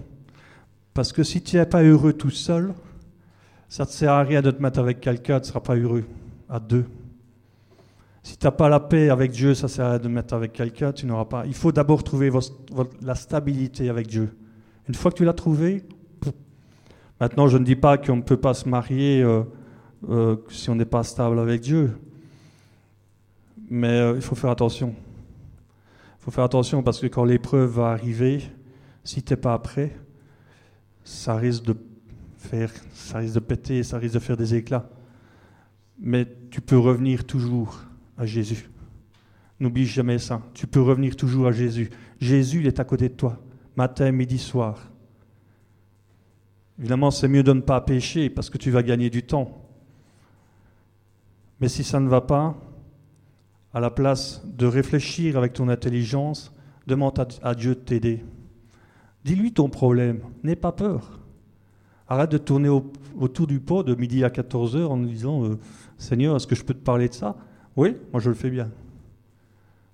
Parce que si tu n'es pas heureux tout seul, ça ne te sert à rien de te mettre avec quelqu'un, tu ne seras pas heureux à deux. Si tu n'as pas la paix avec Dieu, ça sert à de mettre avec quelqu'un, tu n'auras pas. Il faut d'abord trouver la stabilité avec Dieu. Une fois que tu l'as trouvé, maintenant je ne dis pas qu'on ne peut pas se marier euh, euh, si on n'est pas stable avec Dieu. Mais euh, il faut faire attention. Il faut faire attention parce que quand l'épreuve va arriver, si tu n'es pas prêt, ça risque de faire, ça risque de péter, ça risque de faire des éclats. Mais tu peux revenir toujours à Jésus. N'oublie jamais ça. Tu peux revenir toujours à Jésus. Jésus, il est à côté de toi, matin, midi, soir. Évidemment, c'est mieux de ne pas pécher parce que tu vas gagner du temps. Mais si ça ne va pas, à la place de réfléchir avec ton intelligence, demande à Dieu de t'aider. Dis-lui ton problème, n'aie pas peur. Arrête de tourner autour du pot de midi à 14h en disant euh, Seigneur, est-ce que je peux te parler de ça? Oui, moi je le fais bien.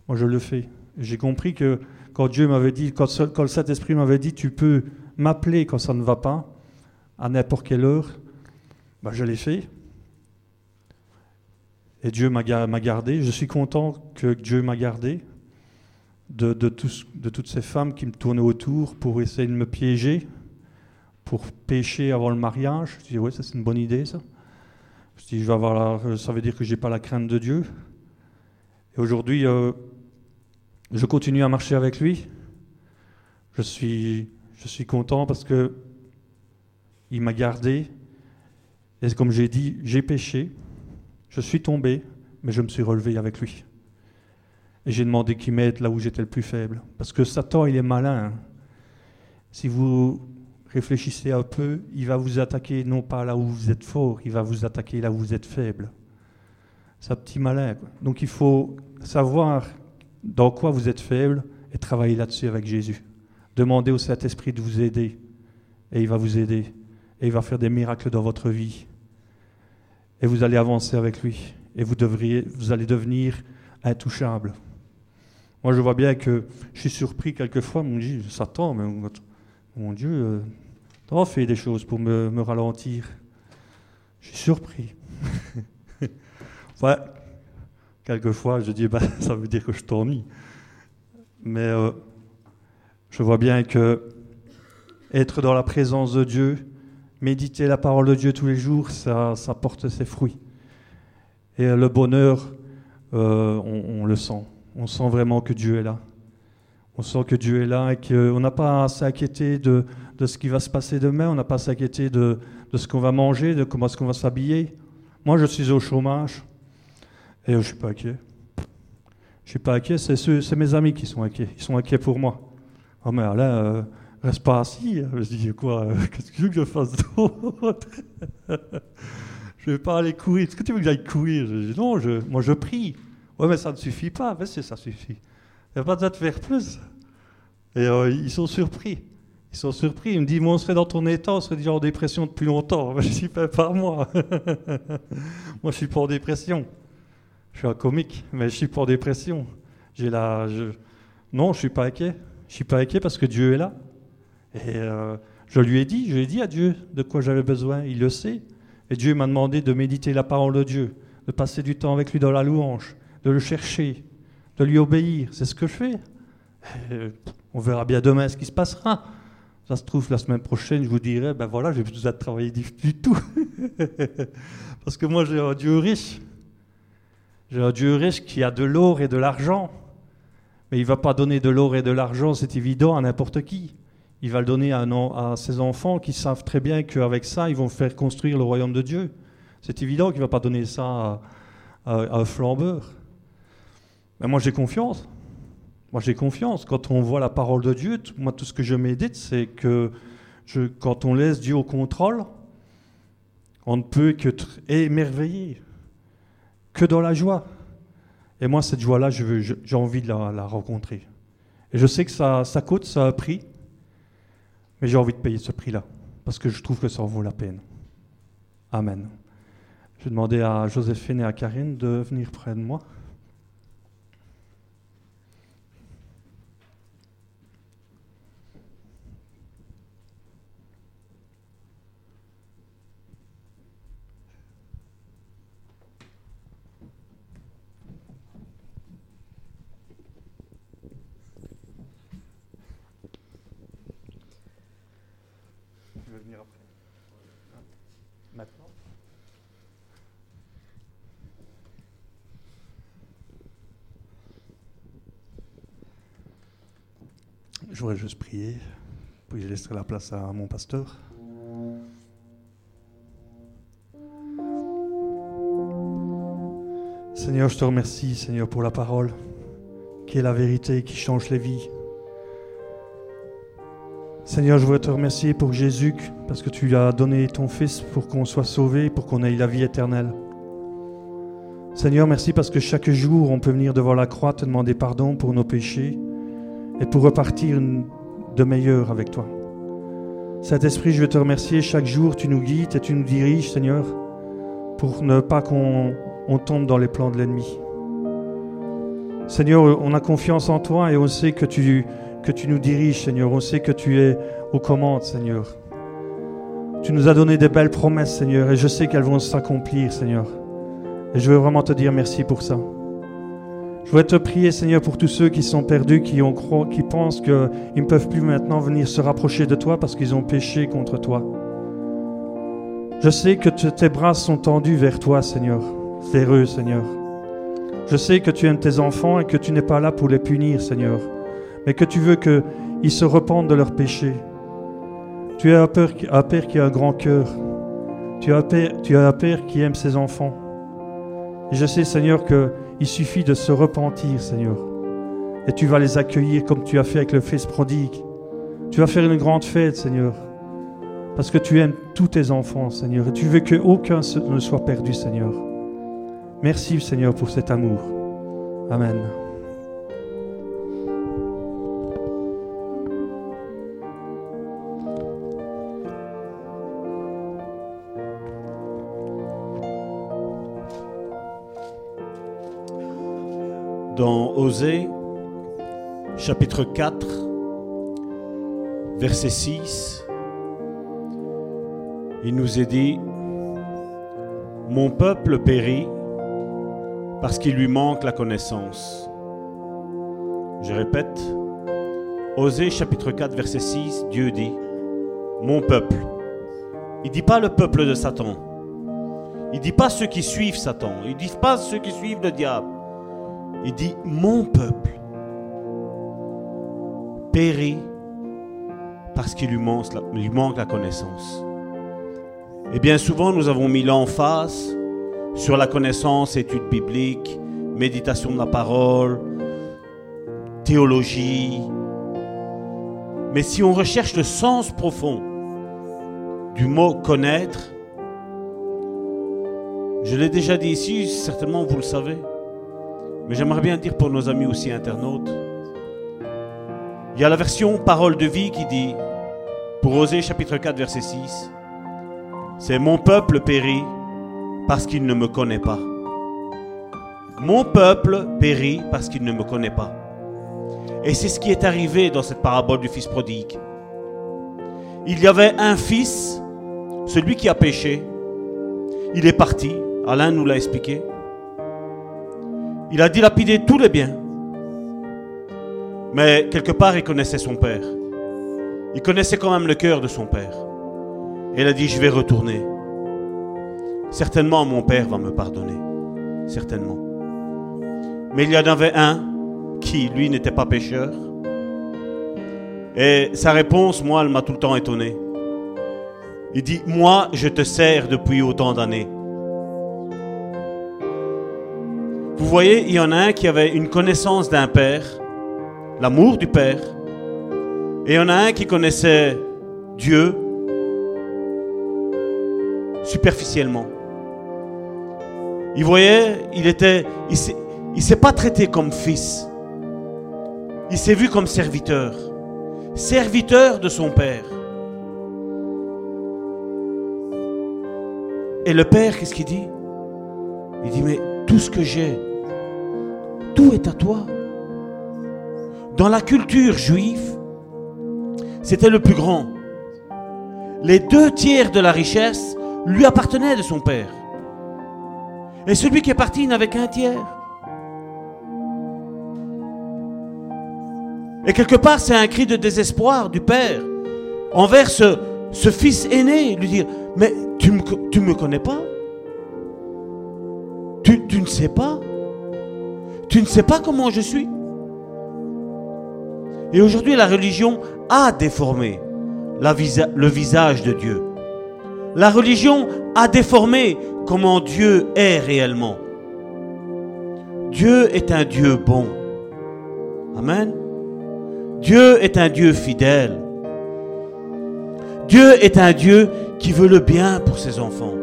Moi je le fais. J'ai compris que quand Dieu m'avait dit, quand, le Saint-Esprit m'avait dit, tu peux m'appeler quand ça ne va pas, à n'importe quelle heure, ben, je l'ai fait. Et Dieu m'a gardé. Je suis content que Dieu m'a gardé de, toutes ces femmes qui me tournaient autour pour essayer de me piéger, pour pécher avant le mariage. Je dis, oui, ça c'est une bonne idée, ça. Je dis, je vais avoir ça veut dire que je n'ai pas la crainte de Dieu. Et aujourd'hui, euh, je continue à marcher avec lui. Je suis, je suis content parce que il m'a gardé. Et comme j'ai dit, j'ai péché, je suis tombé, mais je me suis relevé avec lui. Et j'ai demandé qu'il m'aide là où j'étais le plus faible. Parce que Satan, il est malin. Hein. Si vous réfléchissez un peu, il va vous attaquer non pas là où vous êtes fort, il va vous attaquer là où vous êtes faible. C'est un petit malin. Donc il faut savoir dans quoi vous êtes faible et travailler là-dessus avec Jésus. Demandez au Saint-Esprit de vous aider. Et il va vous aider. Et il va faire des miracles dans votre vie. Et vous allez avancer avec lui. Et vous, devriez, vous allez devenir intouchable. Moi, je vois bien que je suis surpris quelquefois. Mon Dieu, Satan, mais mon Dieu, euh, tu fait des choses pour me, me ralentir. Je suis surpris. ouais, quelquefois, je dis, bah, ça veut dire que je t'ennuie. Mais euh, je vois bien que être dans la présence de Dieu, méditer la parole de Dieu tous les jours, ça, porte ses fruits. Et le bonheur, euh, on, le sent. On sent vraiment que Dieu est là. On sent que Dieu est là et qu'on n'a pas à s'inquiéter de, de, ce qui va se passer demain, on n'a pas à s'inquiéter de, de, ce qu'on va manger, de comment est-ce qu'on va s'habiller. Moi, je suis au chômage et je ne suis pas inquiet. Je ne suis pas inquiet, c'est mes amis qui sont inquiets. Ils sont inquiets pour moi. Oh, mais là, reste pas assis. Je dis, quoi, euh, qu'est-ce que tu veux que je fasse d'autre Je vais pas aller courir. Est-ce que tu veux que j'aille courir? Je dis, non, moi je prie. Ouais, mais ça ne suffit pas. Mais si, ça suffit. Il n'y a pas besoin de faire plus. Et euh, ils sont surpris. Ils sont surpris. Ils me disent, moi, on serait dans ton état, on serait déjà en dépression depuis longtemps. je suis pas par moi. moi, je suis pas en dépression. Je suis un comique, mais je suis pas en dépression. J'ai la, je... Non, je suis pas inquiet. Je suis pas inquiet parce que Dieu est là. Et euh, je lui ai dit, je lui ai dit à Dieu de quoi j'avais besoin. Il le sait. Et Dieu m'a demandé de méditer la parole de Dieu, de passer du temps avec lui dans la louange, de le chercher, de lui obéir. C'est ce que je fais. on verra bien demain ce qui se passera. Ça se trouve, la semaine prochaine, je vous dirai, ben voilà, j'ai plus besoin de travailler du, tout. Parce que moi, j'ai un Dieu riche. J'ai un Dieu riche qui a de l'or et de l'argent. Mais il ne va pas donner de l'or et de l'argent, c'est évident, à n'importe qui. Il va le donner à, à, ses enfants qui savent très bien qu'avec ça, ils vont faire construire le royaume de Dieu. C'est évident qu'il ne va pas donner ça à un flambeur. Mais moi, j'ai confiance. Moi, j'ai confiance. Quand on voit la parole de Dieu, moi, tout ce que je médite, c'est que quand on laisse Dieu au contrôle, on ne peut que émerveiller, que dans la joie. Et moi, cette joie-là, j'ai envie de la, rencontrer. Et je sais que ça, ça coûte, ça a un prix, mais j'ai envie de payer ce prix-là, parce que je trouve que ça en vaut la peine. Amen. Je vais demander à Joséphine et à Karine de venir près de moi. Je voudrais juste prier, puis je laisserai la place à mon pasteur. Seigneur, je te remercie, Seigneur, pour la parole, qui est la vérité, qui change les vies. Seigneur, je voudrais te remercier pour Jésus, parce que tu as donné ton Fils pour qu'on soit sauvé, pour qu'on ait la vie éternelle. Seigneur, merci parce que chaque jour, on peut venir devant la croix te demander pardon pour nos péchés et pour repartir de meilleur avec toi. Saint-Esprit, je veux te remercier. Chaque jour, tu nous guides et tu nous diriges, Seigneur, pour ne pas qu'on tombe dans les plans de l'ennemi. Seigneur, on a confiance en toi et on sait que tu, que tu nous diriges, Seigneur. On sait que tu es aux commandes, Seigneur. Tu nous as donné des belles promesses, Seigneur, et je sais qu'elles vont s'accomplir, Seigneur. Et je veux vraiment te dire merci pour ça. Je voudrais te prier, Seigneur, pour tous ceux qui sont perdus, qui, ont, qui pensent qu'ils ne peuvent plus maintenant venir se rapprocher de toi parce qu'ils ont péché contre toi. Je sais que tes bras sont tendus vers toi, Seigneur, vers eux, Seigneur. Je sais que tu aimes tes enfants et que tu n'es pas là pour les punir, Seigneur, mais que tu veux qu'ils se repentent de leurs péchés. Tu es un père, qui a un grand cœur. Tu as, un père, qui aime ses enfants. Je sais, Seigneur, qu'il suffit de se repentir, Seigneur. Et tu vas les accueillir comme tu as fait avec le fils prodigue. Tu vas faire une grande fête, Seigneur. Parce que tu aimes tous tes enfants, Seigneur. Et tu veux qu'aucun ne soit perdu, Seigneur. Merci, Seigneur, pour cet amour. Amen. Dans Osée, chapitre 4, verset 6, il nous est dit, Mon peuple périt parce qu'il lui manque la connaissance. Je répète, Osée chapitre 4 verset 6, Dieu dit, mon peuple. Il dit pas le peuple de Satan. Il dit pas ceux qui suivent Satan. Il dit pas ceux qui suivent le diable. Il dit mon peuple périt parce qu'il lui manque, la, connaissance. Et bien souvent, nous avons mis l'emphase sur la connaissance, études bibliques, méditation de la parole, théologie. Mais si on recherche le sens profond du mot connaître, je l'ai déjà dit ici, certainement vous le savez, mais j'aimerais bien dire pour nos amis aussi internautes, il y a la version parole de vie qui dit, pour Osée chapitre 4 verset 6, c'est mon peuple périt parce qu'il ne me connaît pas. Mon peuple périt parce qu'il ne me connaît pas. Et c'est ce qui est arrivé dans cette parabole du fils prodigue. Il y avait un fils, celui qui a péché. Il est parti, Alain nous l'a expliqué. Il a dilapidé tous les biens. Mais quelque part, il connaissait son père. Il connaissait quand même le cœur de son père. Et il a dit, je vais retourner. Certainement, mon Père va me pardonner. Certainement. Mais il y en avait un qui, lui, n'était pas pécheur. Et sa réponse, moi, elle m'a tout le temps étonné. Il dit, moi, je te sers depuis autant d'années. Vous voyez, il y en a un qui avait une connaissance d'un père, l'amour du père. Et il y en a un qui connaissait Dieu superficiellement. Il voyait, il était, il s'est, s'est pas traité comme fils. Il s'est vu comme serviteur. Serviteur de son père. Et le père, qu'est-ce qu'il dit? Il dit, mais tout ce que j'ai, tout est à toi. Dans la culture juive, c'était le plus grand. Les deux tiers de la richesse lui appartenaient de son père. Et celui qui est parti n'avait qu'un tiers. Et quelque part, c'est un cri de désespoir du père envers ce, fils aîné, lui dire, mais tu ne me connais pas? Tu, ne sais pas? Tu ne sais pas comment je suis? Et aujourd'hui, la religion a déformé le visage de Dieu. La religion a déformé comment Dieu est réellement. Dieu est un Dieu bon. Amen. Dieu est un Dieu fidèle. Dieu est un Dieu qui veut le bien pour ses enfants.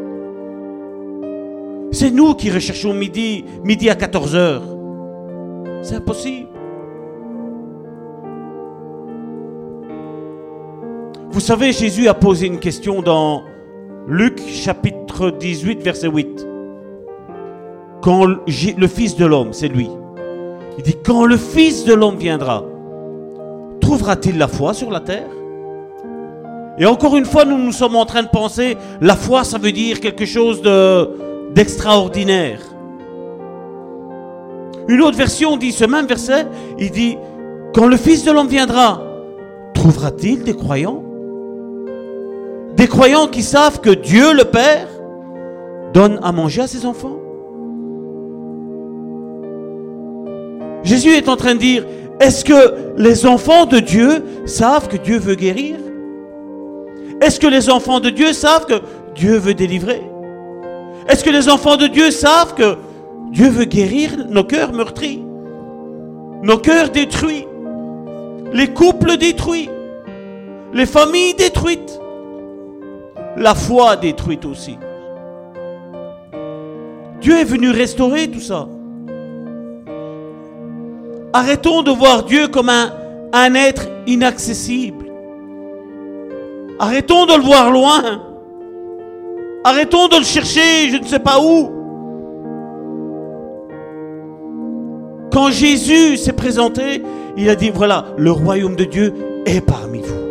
C'est nous qui recherchons midi, midi à 14 heures. C'est impossible. Vous savez, Jésus a posé une question dans Luc chapitre 18, verset 8. Quand le Fils de l'homme, c'est lui. Il dit, quand le Fils de l'homme viendra, trouvera-t-il la foi sur la terre? Et encore une fois, nous nous sommes en train de penser, la foi, ça veut dire quelque chose de, d'extraordinaire. Une autre version dit ce même verset, il dit, quand le Fils de l'homme viendra, trouvera-t-il des croyants? Des croyants qui savent que Dieu le Père donne à manger à ses enfants? Jésus est en train de dire, est-ce que les enfants de Dieu savent que Dieu veut guérir? Est-ce que les enfants de Dieu savent que Dieu veut délivrer? Est-ce que les enfants de Dieu savent que Dieu veut guérir nos cœurs meurtris, nos cœurs détruits, les couples détruits, les familles détruites, la foi détruite aussi? Dieu est venu restaurer tout ça. Arrêtons de voir Dieu comme un, un être inaccessible. Arrêtons de le voir loin. Arrêtons de le chercher, je ne sais pas où. Quand Jésus s'est présenté, il a dit, voilà, le royaume de Dieu est parmi vous.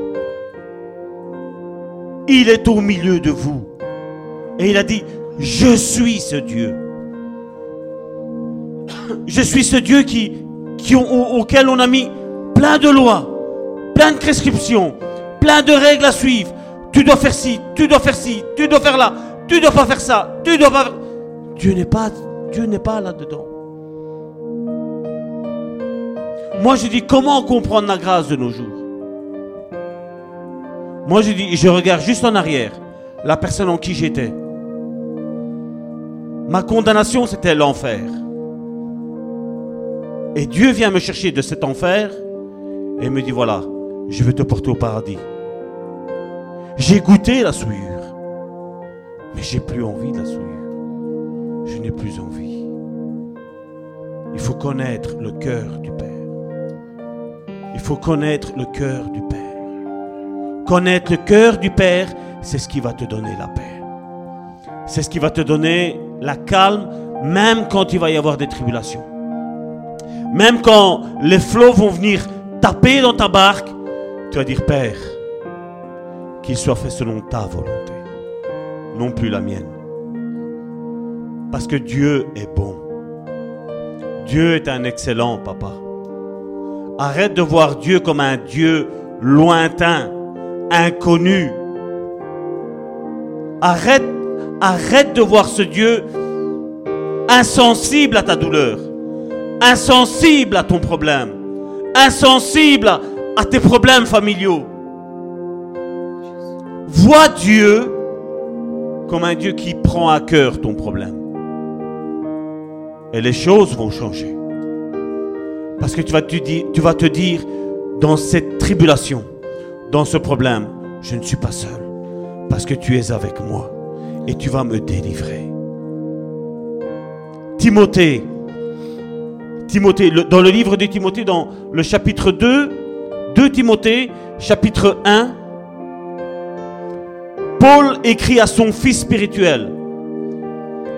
Il est au milieu de vous. Et il a dit, je suis ce Dieu. Je suis ce Dieu qui, auquel on a mis plein de lois, plein de prescriptions, plein de règles à suivre. Tu dois faire ci, tu dois faire ci, tu dois faire là, tu dois pas faire ça, tu dois pas. Dieu n'est pas, Dieu n'est pas là-dedans. Moi, je dis comment comprendre la grâce de nos jours? Moi, je dis, je regarde juste en arrière la personne en qui j'étais. Ma condamnation, c'était l'enfer. Et Dieu vient me chercher de cet enfer et me dit, voilà, je vais te porter au paradis. J'ai goûté la souillure, mais j'ai plus envie de la souillure. Je n'ai plus envie. Il faut connaître le cœur du Père. Il faut connaître le cœur du Père. Connaître le cœur du Père, c'est ce qui va te donner la paix. C'est ce qui va te donner la calme, même quand il va y avoir des tribulations. Même quand les flots vont venir taper dans ta barque, tu vas dire, Père, qu'il soit fait selon ta volonté, non plus la mienne. Parce que Dieu est bon. Dieu est un excellent papa. Arrête de voir Dieu comme un Dieu lointain, inconnu. Arrête Arrête de voir ce Dieu insensible à ta douleur, insensible à ton problème, insensible à tes problèmes familiaux. Vois Dieu comme un Dieu qui prend à cœur ton problème. Et les choses vont changer. Parce que tu vas te dire, dans cette tribulation, dans ce problème, je ne suis pas seul. Parce que tu es avec moi et tu vas me délivrer. Timothée, Timothée, dans le livre de Timothée, dans le chapitre 2, 2 Timothée, chapitre 1, Paul écrit à son fils spirituel.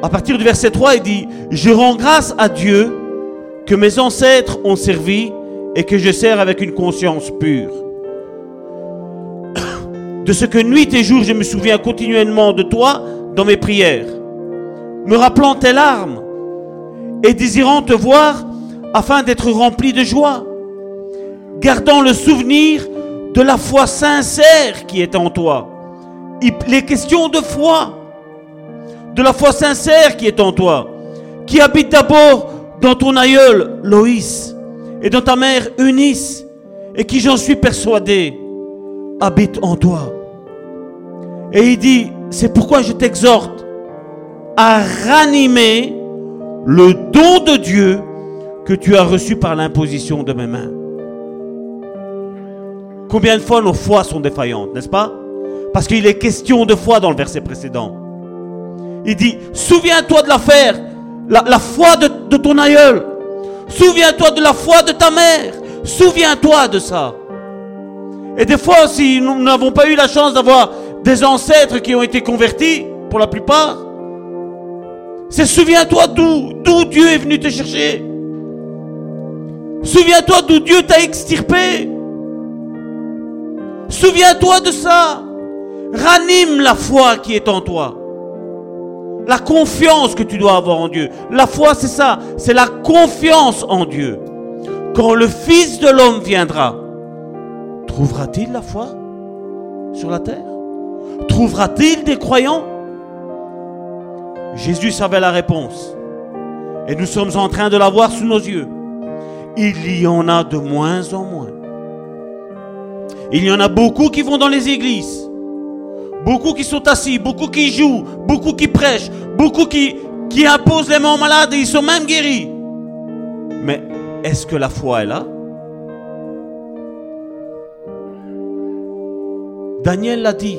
À partir du verset 3, il dit, je rends grâce à Dieu que mes ancêtres ont servi et que je sers avec une conscience pure. De ce que nuit et jour je me souviens continuellement de toi dans mes prières, me rappelant tes larmes et désirant te voir afin d'être rempli de joie, gardant le souvenir de la foi sincère qui est en toi. Les questions de foi, de la foi sincère qui est en toi, qui habite d'abord dans ton aïeul Loïs et dans ta mère Eunice, et qui, j'en suis persuadé, habite en toi. Et il dit, c'est pourquoi je t'exhorte à ranimer le don de Dieu que tu as reçu par l'imposition de mes mains. Combien de fois nos foi sont défaillantes, n'est-ce pas? Parce qu'il est question de foi dans le verset précédent. Il dit, souviens-toi de l'affaire, la, foi de, de ton aïeul. Souviens-toi de la foi de ta mère. Souviens-toi de ça. Et des fois, si nous n'avons pas eu la chance d'avoir des ancêtres qui ont été convertis, pour la plupart. C'est souviens-toi d'où Dieu est venu te chercher. Souviens-toi d'où Dieu t'a extirpé. Souviens-toi de ça. Ranime la foi qui est en toi. La confiance que tu dois avoir en Dieu. La foi, c'est ça. C'est la confiance en Dieu. Quand le Fils de l'homme viendra, trouvera-t-il la foi sur la terre? Trouvera-t-il des croyants? Jésus savait la réponse. Et nous sommes en train de la voir sous nos yeux. il y en a de moins en moins. Il y en a beaucoup qui vont dans les églises, beaucoup qui sont assis, beaucoup qui jouent, beaucoup qui prêchent, beaucoup qui, qui imposent les mains aux malades et ils sont même guéris. Mais est-ce que la foi est là? Daniel l'a dit,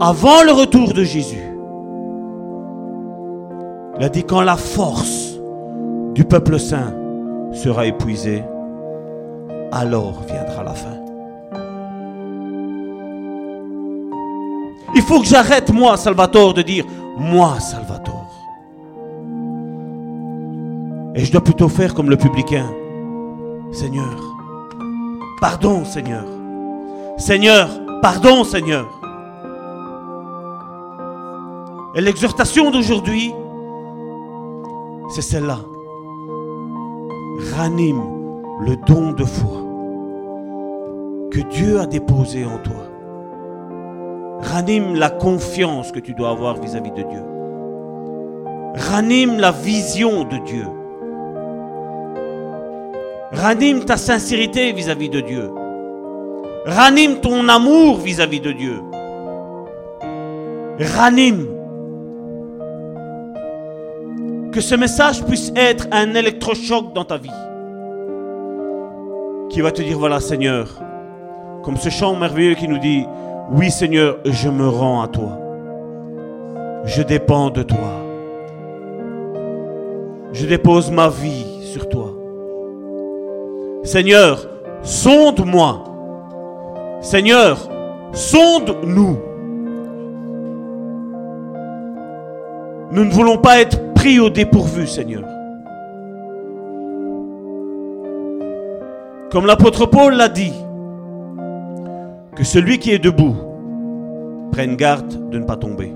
avant le retour de Jésus, il a dit quand la force du peuple saint sera épuisée, alors viendra la fin. Il faut que j'arrête, moi, Salvatore, de dire moi, Salvatore. Et je dois plutôt faire comme le publicain. Seigneur, pardon, Seigneur. Seigneur, pardon, Seigneur. Et l'exhortation d'aujourd'hui, c'est celle-là. Ranime le don de foi que Dieu a déposé en toi. Ranime la confiance que tu dois avoir vis-à-vis de Dieu. Ranime la vision de Dieu. Ranime ta sincérité vis-à-vis de Dieu. Ranime ton amour vis-à-vis de Dieu. Ranime que ce message puisse être un électrochoc dans ta vie. Qui va te dire, voilà Seigneur, comme ce chant merveilleux qui nous dit, oui Seigneur, je me rends à toi. Je dépends de toi. Je dépose ma vie sur toi. Seigneur, sonde-moi. Seigneur, sonde-nous. Nous ne voulons pas être pris au dépourvu, Seigneur. Comme l'apôtre Paul l'a dit, que celui qui est debout prenne garde de ne pas tomber.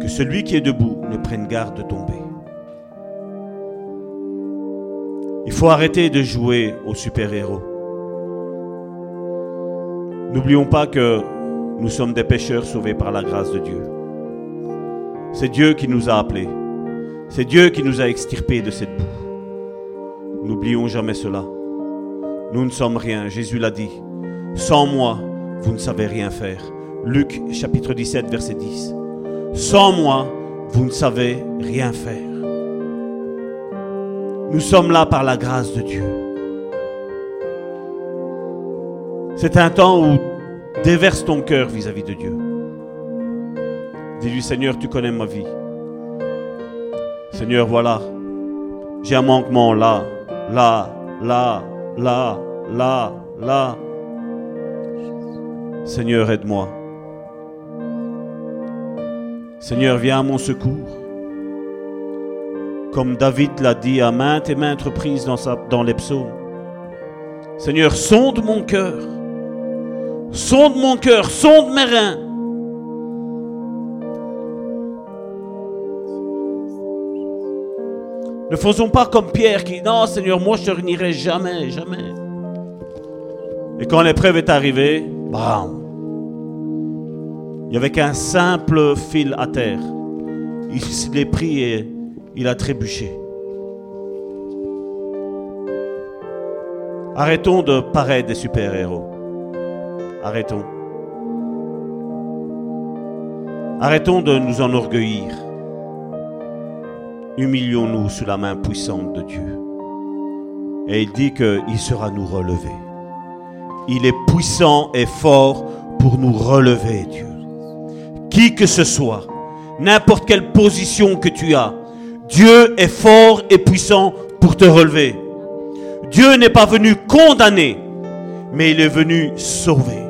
Que celui qui est debout ne prenne garde de tomber. Il faut arrêter de jouer au super-héros. N'oublions pas que nous sommes des pécheurs sauvés par la grâce de Dieu. C'est Dieu qui nous a appelés. C'est Dieu qui nous a extirpés de cette boue. N'oublions jamais cela. Nous ne sommes rien. Jésus l'a dit. Sans moi, vous ne savez rien faire. Luc chapitre 17, verset 10. Sans moi, vous ne savez rien faire. Nous sommes là par la grâce de Dieu. C'est un temps où déverse ton cœur vis-à-vis de Dieu. Dis-lui, Seigneur, tu connais ma vie. Seigneur, voilà, j'ai un manquement là, là, là, là, là, là. Seigneur, aide-moi. Seigneur, viens à mon secours. Comme David l'a dit à maintes et maintes reprises dans, sa, les psaumes. Seigneur, sonde mon cœur. Sonde mon cœur, sonde mes reins. Ne faisons pas comme Pierre qui dit Non, Seigneur, moi je te réunirai jamais, jamais. Et quand l'épreuve est arrivée, il n'y avait qu'un simple fil à terre. Il s'est pris et il a trébuché. Arrêtons de paraître des super-héros. Arrêtons. Arrêtons de nous enorgueillir humilions-nous sous la main puissante de Dieu. Et il dit qu'il sera nous relever. Il est puissant et fort pour nous relever, Dieu. Qui que ce soit, n'importe quelle position que tu as, Dieu est fort et puissant pour te relever. Dieu n'est pas venu condamner, mais il est venu sauver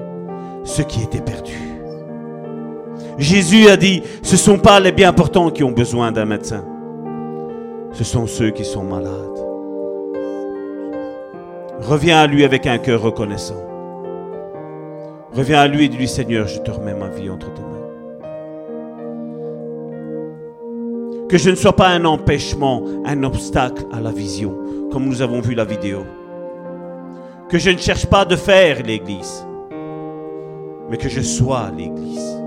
ceux qui étaient perdus. Jésus a dit, ce ne sont pas les bien portants qui ont besoin d'un médecin ce sont ceux qui sont malades. Reviens à lui avec un cœur reconnaissant. Reviens à lui et dis-lui, Seigneur, je te remets ma vie entre tes mains. Que je ne sois pas un empêchement, un obstacle à la vision, comme nous avons vu la vidéo. Que je ne cherche pas de faire l'Église, mais que je sois l'Église.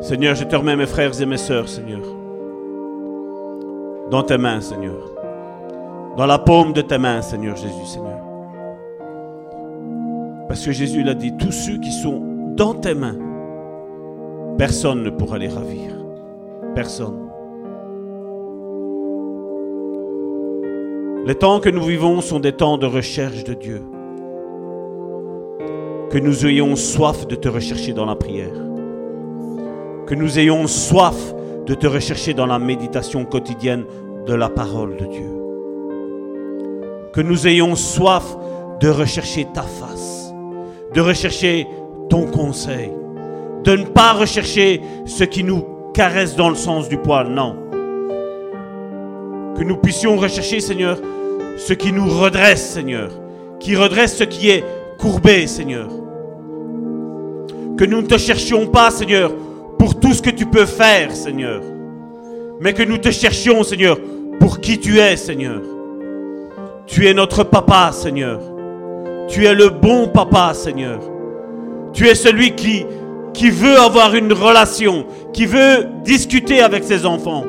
Seigneur, je te remets mes frères et mes sœurs, Seigneur. dans tes mains, Seigneur. Dans la paume de tes mains, Seigneur Jésus, Seigneur. Parce que Jésus l'a dit, tous ceux qui sont dans tes mains, personne ne pourra les ravir. Personne. Les temps que nous vivons sont des temps de recherche de Dieu. Que nous ayons soif de te rechercher dans la prière. Que nous ayons soif de te rechercher dans la méditation quotidienne de la parole de Dieu. Que nous ayons soif de rechercher ta face, de rechercher ton conseil, de ne pas rechercher ce qui nous caresse dans le sens du poil, non. Que nous puissions rechercher, Seigneur, ce qui nous redresse, Seigneur, qui redresse ce qui est courbé, Seigneur. Que nous ne te cherchions pas, Seigneur, pour tout ce que tu peux faire, Seigneur, mais que nous te cherchions, Seigneur, pour qui tu es, Seigneur. Tu es notre papa, Seigneur. Tu es le bon papa, Seigneur. Tu es celui qui, veut avoir une relation, qui veut discuter avec ses enfants.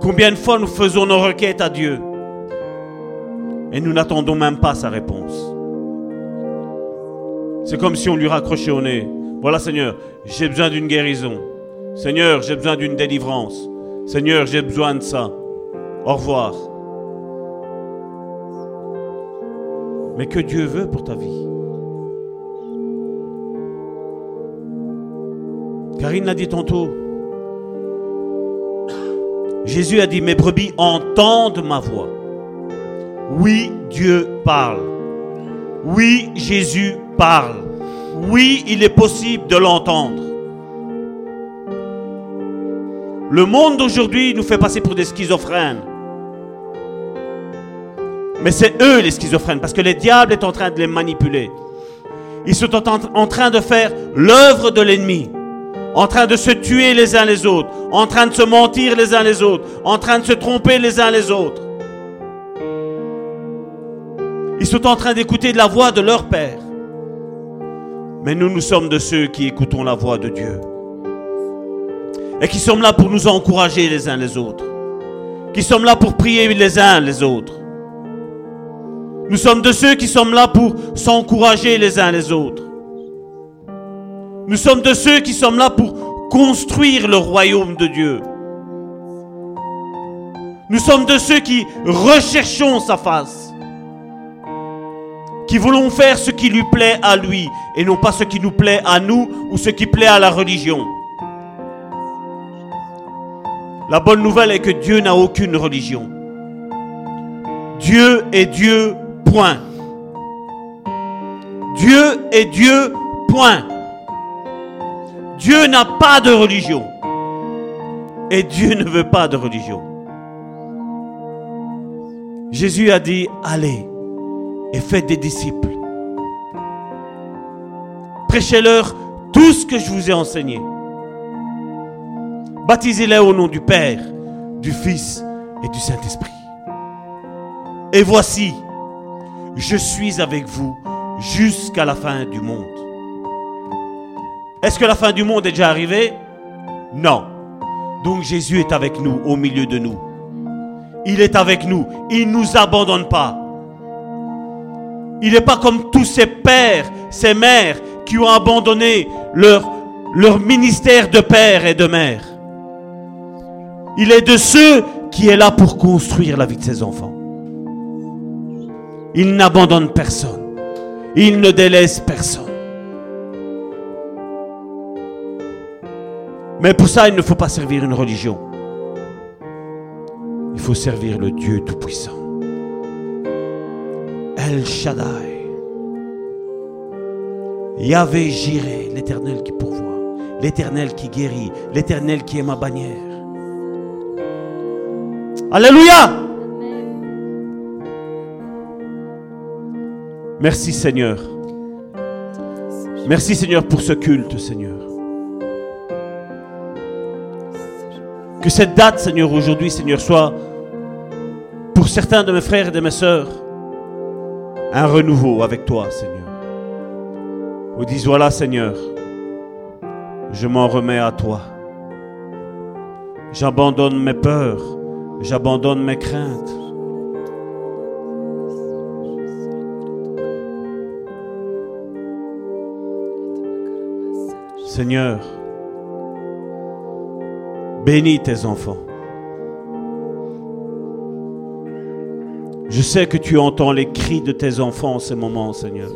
Combien de fois nous faisons nos requêtes à Dieu et nous n'attendons même pas sa réponse. C'est comme si on lui raccrochait au nez. Voilà Seigneur, j'ai besoin d'une guérison. Seigneur, j'ai besoin d'une délivrance. Seigneur, j'ai besoin de ça. Au revoir. Mais que Dieu veut pour ta vie. Karine l'a dit tantôt. Jésus a dit, mes brebis entendent ma voix. Oui, Dieu parle. Oui, Jésus parle. Oui, il est possible de l'entendre. Le monde d'aujourd'hui nous fait passer pour des schizophrènes. Mais c'est eux les schizophrènes, parce que le diable est en train de les manipuler. Ils sont en train de faire l'œuvre de l'ennemi en train de se tuer les uns les autres, en train de se mentir les uns les autres, en train de se tromper les uns les autres. Ils sont en train d'écouter la voix de leur Père. Mais nous, nous sommes de ceux qui écoutons la voix de Dieu. Et qui sommes là pour nous encourager les uns les autres. Qui sommes là pour prier les uns les autres. Nous sommes de ceux qui sommes là pour s'encourager les uns les autres. Nous sommes de ceux qui sommes là pour construire le royaume de Dieu. Nous sommes de ceux qui recherchons sa face. Qui voulons faire ce qui lui plaît à lui et non pas ce qui nous plaît à nous ou ce qui plaît à la religion. La bonne nouvelle est que Dieu n'a aucune religion. Dieu est Dieu, point. Dieu est Dieu, point. Dieu n'a pas de religion. Et Dieu ne veut pas de religion. Jésus a dit, allez et faites des disciples. Prêchez-leur tout ce que je vous ai enseigné. Baptisez-les au nom du Père, du Fils et du Saint-Esprit. Et voici, je suis avec vous jusqu'à la fin du monde. Est-ce que la fin du monde est déjà arrivée? Non. Donc Jésus est avec nous, au milieu de nous. Il est avec nous. Il ne nous abandonne pas. Il n'est pas comme tous ces pères, ces mères qui ont abandonné leur, leur ministère de père et de mère. Il est de ceux qui est là pour construire la vie de ses enfants. Il n'abandonne personne. Il ne délaisse personne. Mais pour ça, il ne faut pas servir une religion. Il faut servir le Dieu Tout-Puissant. El Shaddai. Yahvé Jireh, l'éternel qui pourvoit, l'éternel qui guérit, l'éternel qui est ma bannière. Alléluia! Merci Seigneur. Merci Seigneur pour ce culte, Seigneur. Que cette date, Seigneur, aujourd'hui, Seigneur, soit pour certains de mes frères et de mes sœurs un renouveau avec toi, Seigneur. Vous disent, voilà, Seigneur, je m'en remets à toi. J'abandonne mes peurs, j'abandonne mes craintes. Seigneur, bénis tes enfants. Je sais que tu entends les cris de tes enfants en ce moment, Seigneur.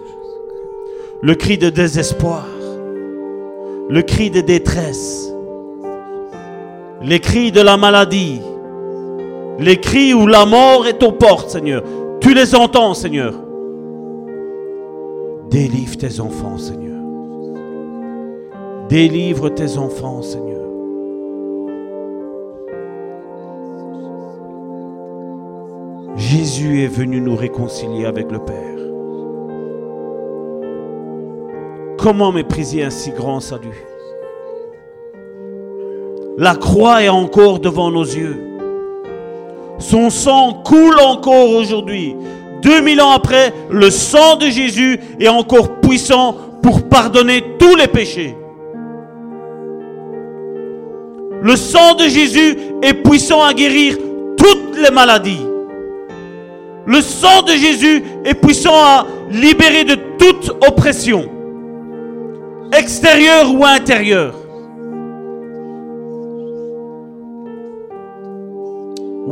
Le cri de désespoir, le cri de détresse, les cris de la maladie, les cris où la mort est aux portes, Seigneur. Tu les entends, Seigneur. Délivre tes enfants, Seigneur. Délivre tes enfants, Seigneur. Jésus est venu nous réconcilier avec le Père. Comment mépriser un si grand salut? La croix est encore devant nos yeux. Son sang coule encore aujourd'hui. 2000 ans après, le sang de Jésus est encore puissant pour pardonner tous les péchés. Le sang de Jésus est puissant à guérir toutes les maladies. Le sang de Jésus est puissant à libérer de toute oppression, extérieure ou intérieure.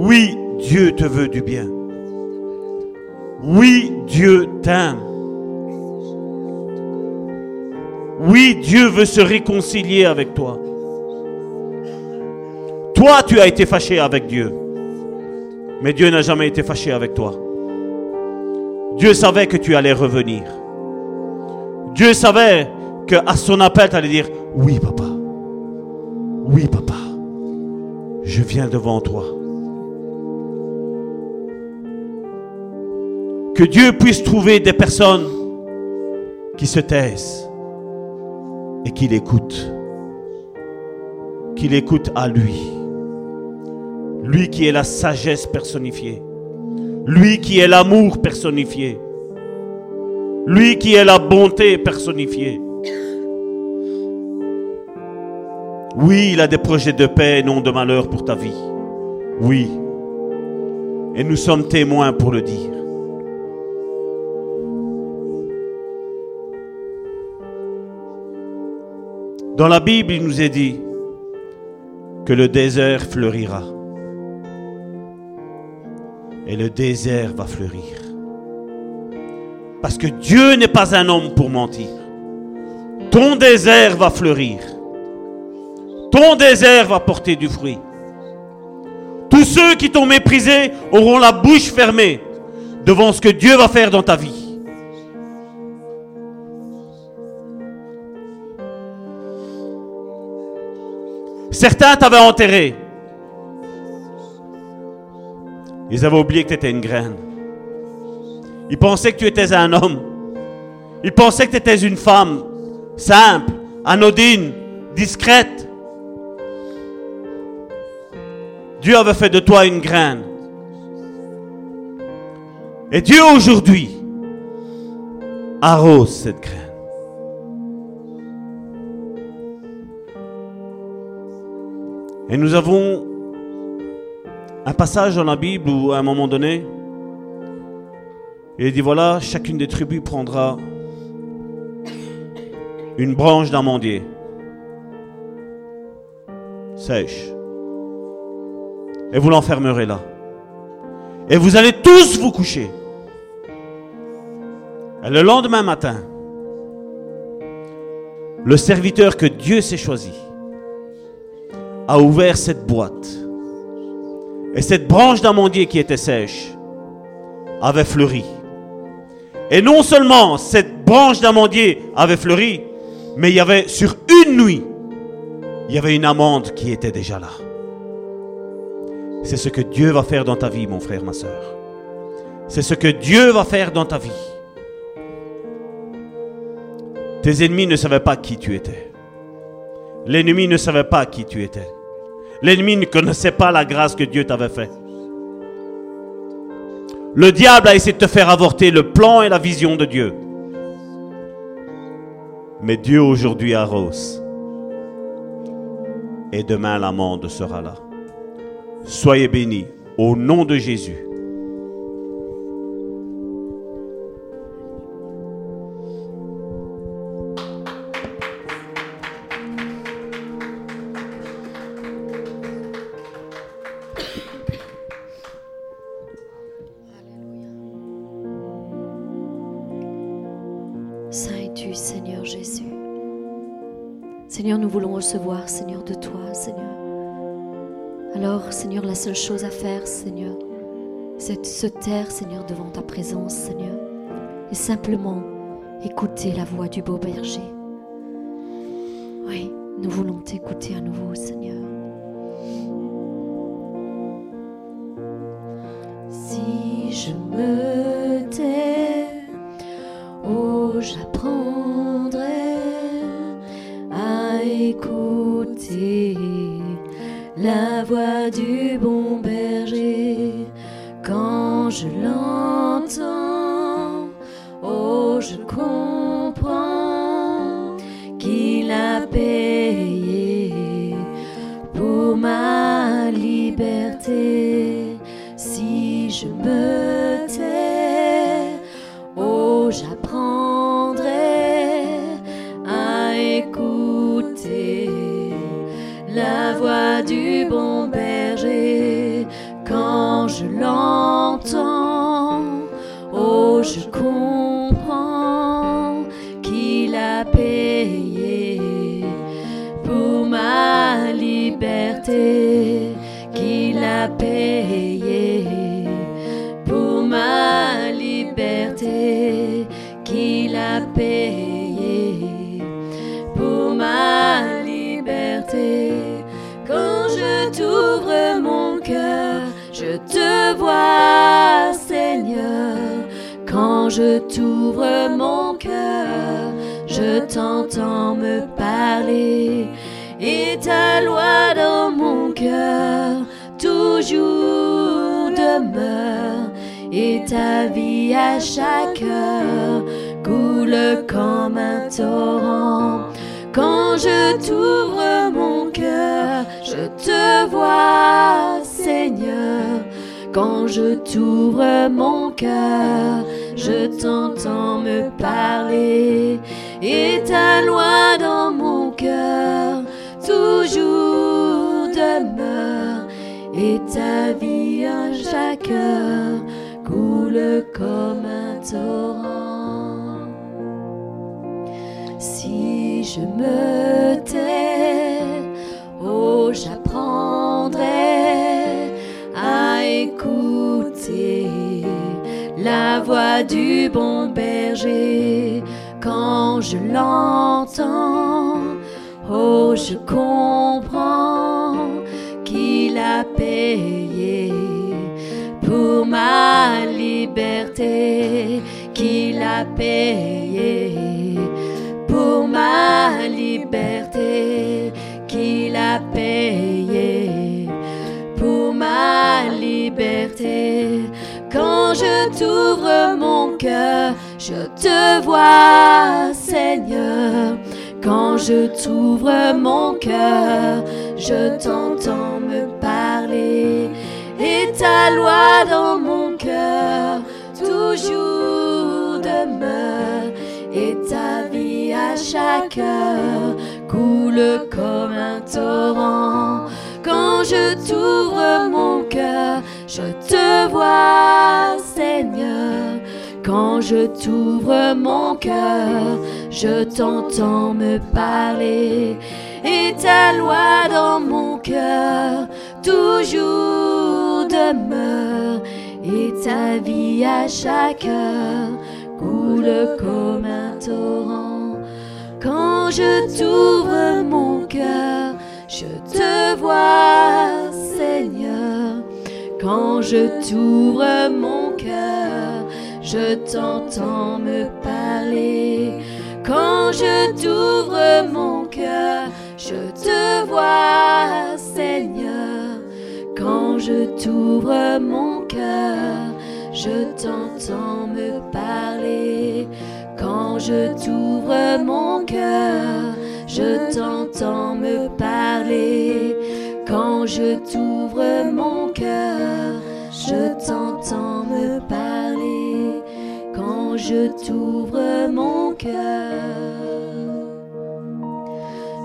Oui, Dieu te veut du bien. Oui, Dieu t'aime. Oui, Dieu veut se réconcilier avec toi. Toi, tu as été fâché avec Dieu. Mais Dieu n'a jamais été fâché avec toi. Dieu savait que tu allais revenir. Dieu savait que à son appel, tu allais dire Oui, papa. Oui, papa. Je viens devant toi. Que Dieu puisse trouver des personnes qui se taisent et qui l'écoutent. Qui l'écoutent à lui. Lui qui est la sagesse personnifiée. Lui qui est l'amour personnifié. Lui qui est la bonté personnifiée. Oui, il a des projets de paix et non de malheur pour ta vie. Oui. Et nous sommes témoins pour le dire. Dans la Bible, il nous est dit que le désert fleurira et le désert va fleurir. Parce que Dieu n'est pas un homme pour mentir. Ton désert va fleurir. Ton désert va porter du fruit. Tous ceux qui t'ont méprisé auront la bouche fermée devant ce que Dieu va faire dans ta vie. Certains t'avaient enterré. Ils avaient oublié que tu étais une graine. Ils pensaient que tu étais un homme. Ils pensaient que tu étais une femme simple, anodine, discrète. Dieu avait fait de toi une graine. Et Dieu aujourd'hui arrose cette graine. Et nous avons un passage dans la Bible où à un moment donné, il dit voilà, chacune des tribus prendra une branche d'amandier sèche. Et vous l'enfermerez là. Et vous allez tous vous coucher. Et le lendemain matin, le serviteur que Dieu s'est choisi a ouvert cette boîte et cette branche d'amandier qui était sèche avait fleuri. Et non seulement cette branche d'amandier avait fleuri, mais il y avait sur une nuit, il y avait une amande qui était déjà là. C'est ce que Dieu va faire dans ta vie, mon frère, ma soeur. C'est ce que Dieu va faire dans ta vie. Tes ennemis ne savaient pas qui tu étais. L'ennemi ne savait pas qui tu étais. L'ennemi ne connaissait pas la grâce que Dieu t'avait faite. Le diable a essayé de te faire avorter le plan et la vision de Dieu. Mais Dieu aujourd'hui arrose. et demain l'amende sera là. Soyez bénis au nom de Jésus. Seigneur, de toi, Seigneur. Alors, Seigneur, la seule chose à faire, Seigneur, c'est de se taire, Seigneur, devant ta présence, Seigneur, et simplement écouter la voix du beau berger. Oui, nous voulons t'écouter à nouveau, Seigneur. Si je me tais, oh, j'apprendrai écouter la voix du bon berger quand je l'entends. Oh, je comprends qu'il a payé pour ma liberté. Chaque heure coule comme un torrent. Quand je t'ouvre mon cœur, je te vois, Seigneur. Quand je t'ouvre mon cœur, je t'entends me parler. Et ta loi dans mon cœur toujours demeure. Et ta vie à chaque heure comme un torrent. Si je me tais, oh, j'apprendrai à écouter la voix du bon berger quand je l'entends. Oh, je comprends qu'il a payé pour ma liberté, qu'il a payé pour ma liberté, qu'il a payé pour ma liberté. Quand je t'ouvre mon cœur, je te vois, Seigneur. Quand je t'ouvre mon cœur, je t'entends me parler. Et ta loi dans mon cœur toujours demeure. Et ta vie à chaque heure coule comme un torrent. Quand je t'ouvre mon cœur, je te vois, Seigneur. Quand je t'ouvre mon cœur, je t'entends me parler. Et ta loi dans mon cœur toujours demeure. Et ta vie à chaque heure coule comme un torrent. Quand je t'ouvre mon cœur, je te vois, Seigneur. Quand je t'ouvre mon cœur, je t'entends me parler. Quand je t'ouvre mon cœur, je te vois, Seigneur. Quand je t'ouvre mon cœur, je t'entends me parler. Quand je t'ouvre mon cœur, je t'entends me parler. Quand je t'ouvre mon cœur, je t'entends me parler. Quand je t'ouvre mon cœur,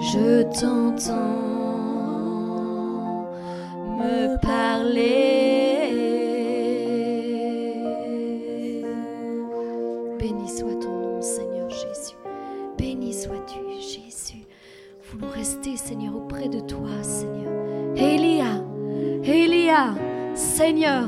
je t'entends me parler. Béni soit ton nom, Seigneur Jésus. Béni sois-tu, Jésus. Nous voulons rester, Seigneur, auprès de toi, Seigneur. Elia, Elia, Seigneur.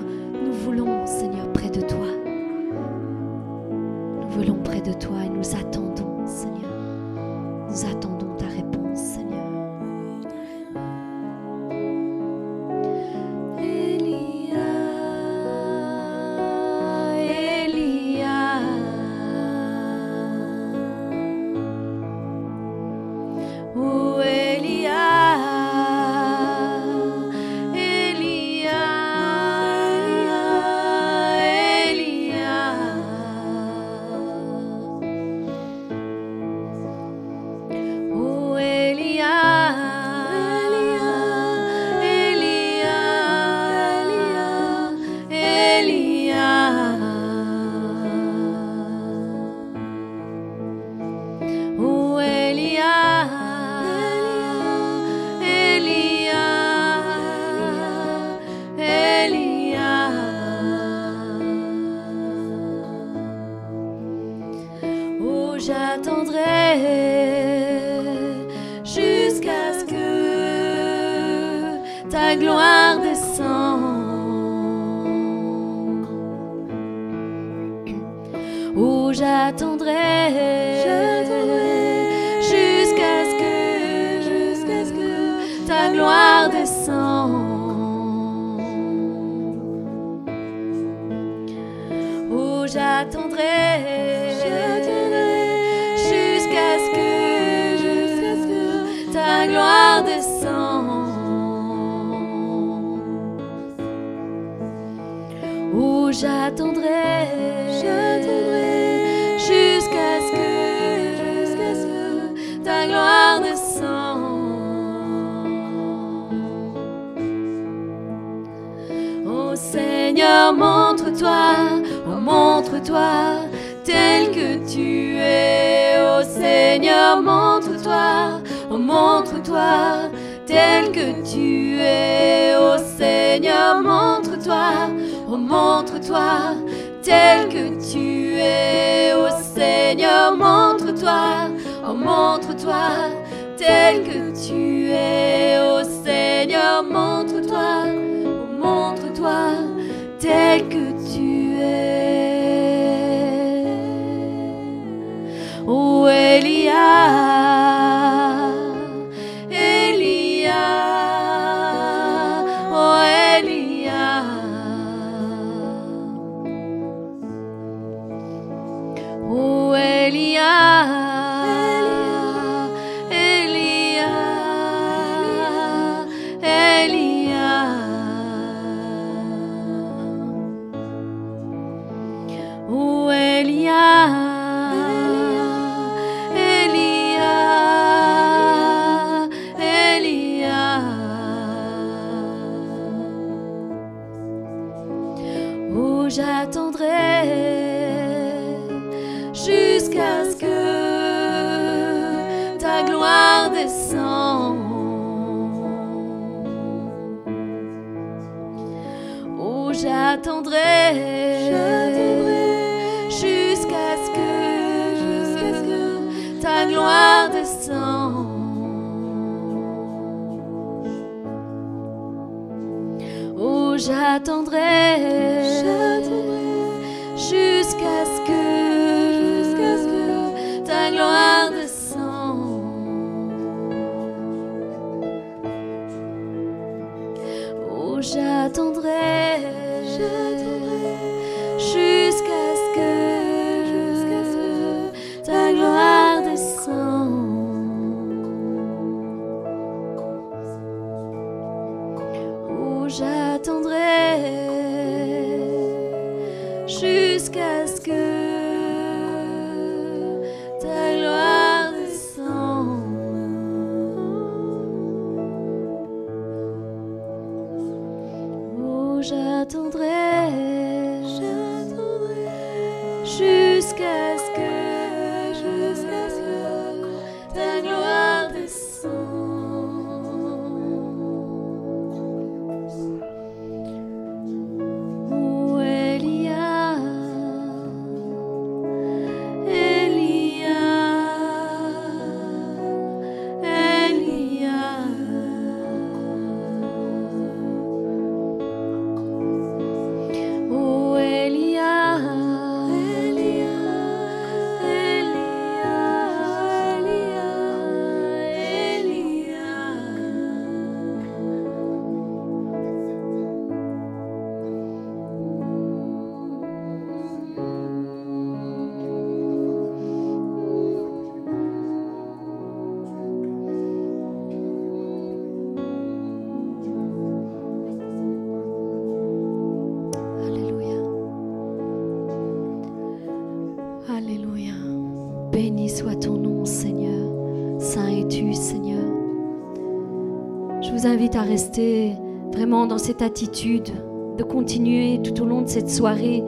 Où oh, j'attendrai. Jusqu'à ce que ta gloire descende. Oh, j'attendrai. Rester vraiment dans cette attitude, de continuer tout au long de cette soirée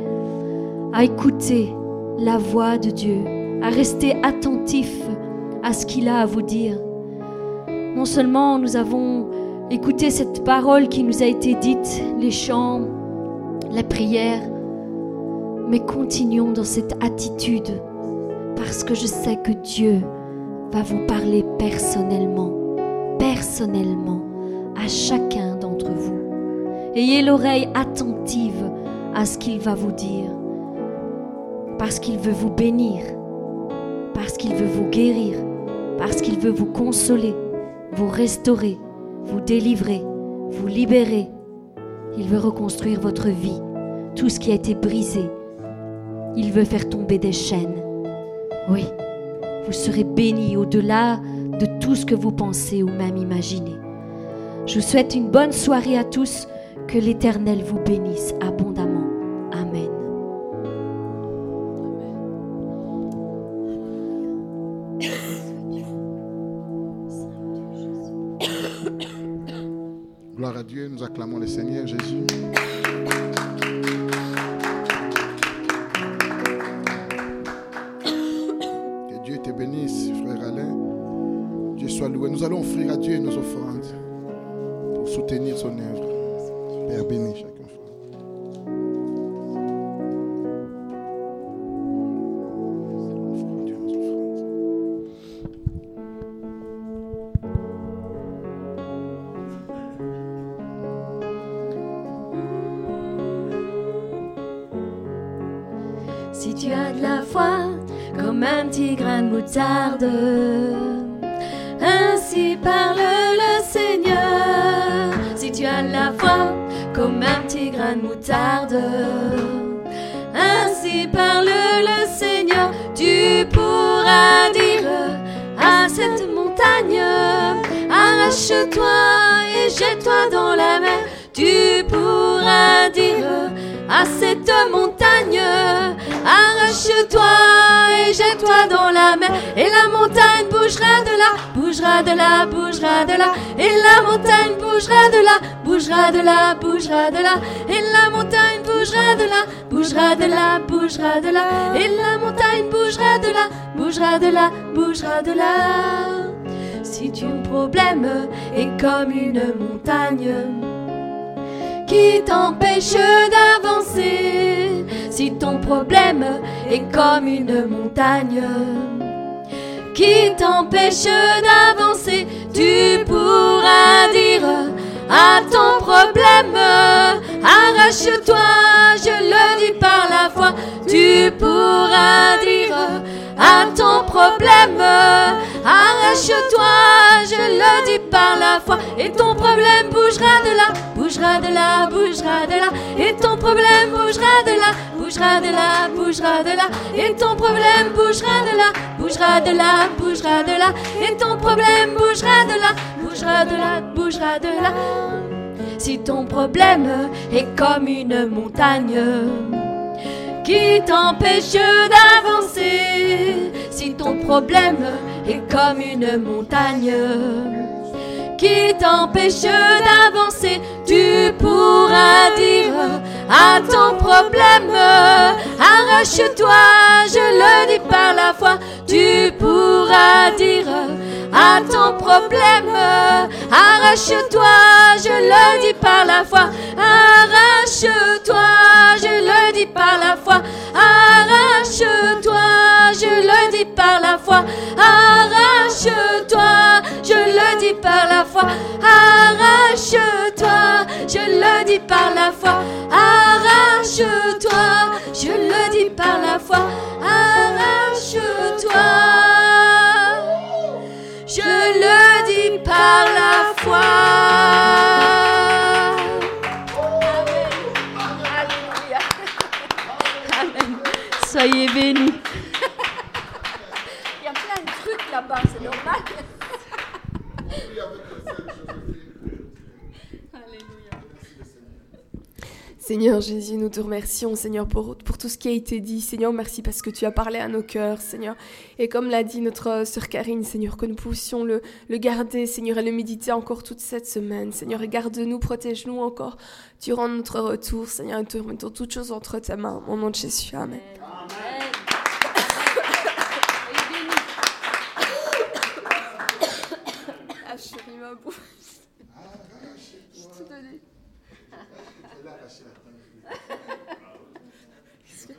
à écouter la voix de Dieu, à rester attentif à ce qu'il a à vous dire. Non seulement nous avons écouté cette parole qui nous a été dite, les chants, la prière, mais continuons dans cette attitude parce que je sais que Dieu va vous parler personnellement, personnellement chacun d'entre vous. Ayez l'oreille attentive à ce qu'il va vous dire parce qu'il veut vous bénir, parce qu'il veut vous guérir, parce qu'il veut vous consoler, vous restaurer, vous délivrer, vous libérer. Il veut reconstruire votre vie, tout ce qui a été brisé. Il veut faire tomber des chaînes. Oui, vous serez bénis au-delà de tout ce que vous pensez ou même imaginez. Je vous souhaite une bonne soirée à tous. Que l'Éternel vous bénisse abondamment. Amen. Gloire à Dieu, nous acclamons le Seigneur Jésus. Que Dieu te bénisse, frère Alain. Dieu soit loué. Nous allons offrir à Dieu nos Père, bénis chaque enfant. Si tu as de la foi comme un petit grain de moutarde, grain de moutarde, ainsi parle le Seigneur. Tu pourras dire à cette montagne, arrache-toi et jette-toi dans la mer. Tu pourras dire à cette montagne, arrache-toi et jette-toi dans la mer. Et la montagne bougera de là, bougera de là, bougera de là. Et la montagne bougera de là, bougera de là, bougera de là. Et la bougera de là, bougera de là, bougera de là. Et la montagne bougera de là, bougera de là, bougera de là. Si ton problème est comme une montagne, qui t'empêche d'avancer. Si ton problème est comme une montagne qui t'empêche d'avancer, tu pourras dire à ton problème, arrache-toi, je le dis par la foi, tu pourras dire à ton problème, arrache-toi, je le dis par la foi, et ton problème bougera de là, bougera de là, bougera de là, et ton problème bougera de là, bougera de là, bougera de là, et ton problème bougera de là, bougera de là, bougera de là, et ton problème bougera de là, bougera de là, bougera de là. Si ton problème est comme une montagne qui t'empêche d'avancer, si ton problème est comme une montagne qui t'empêche d'avancer, tu pourras dire à ton problème, arrache-toi, je par la tu pourras dire à ton problème, arrache-toi, je le dis par la foi, arrache-toi, je le dis par la foi, arrache-toi, je le dis par la foi, arrache-toi, je le dis par la foi, arrache-toi, je le dis par la foi, arrache-toi, je le dis par la foi, arrache-toi. Je le dis par la foi. Soyez bénis. Il y a plein de trucs là-bas, c'est normal. Seigneur Jésus, nous te remercions, Seigneur, pour, tout ce qui a été dit. Seigneur, merci parce que tu as parlé à nos cœurs, Seigneur. Et comme l'a dit notre sœur Karine, Seigneur, que nous puissions le, garder, Seigneur, et le méditer encore toute cette semaine. Seigneur, garde-nous, protège-nous encore durant notre retour, Seigneur, et te remettons toutes choses entre tes mains. Au nom de Jésus, Amen. Ah,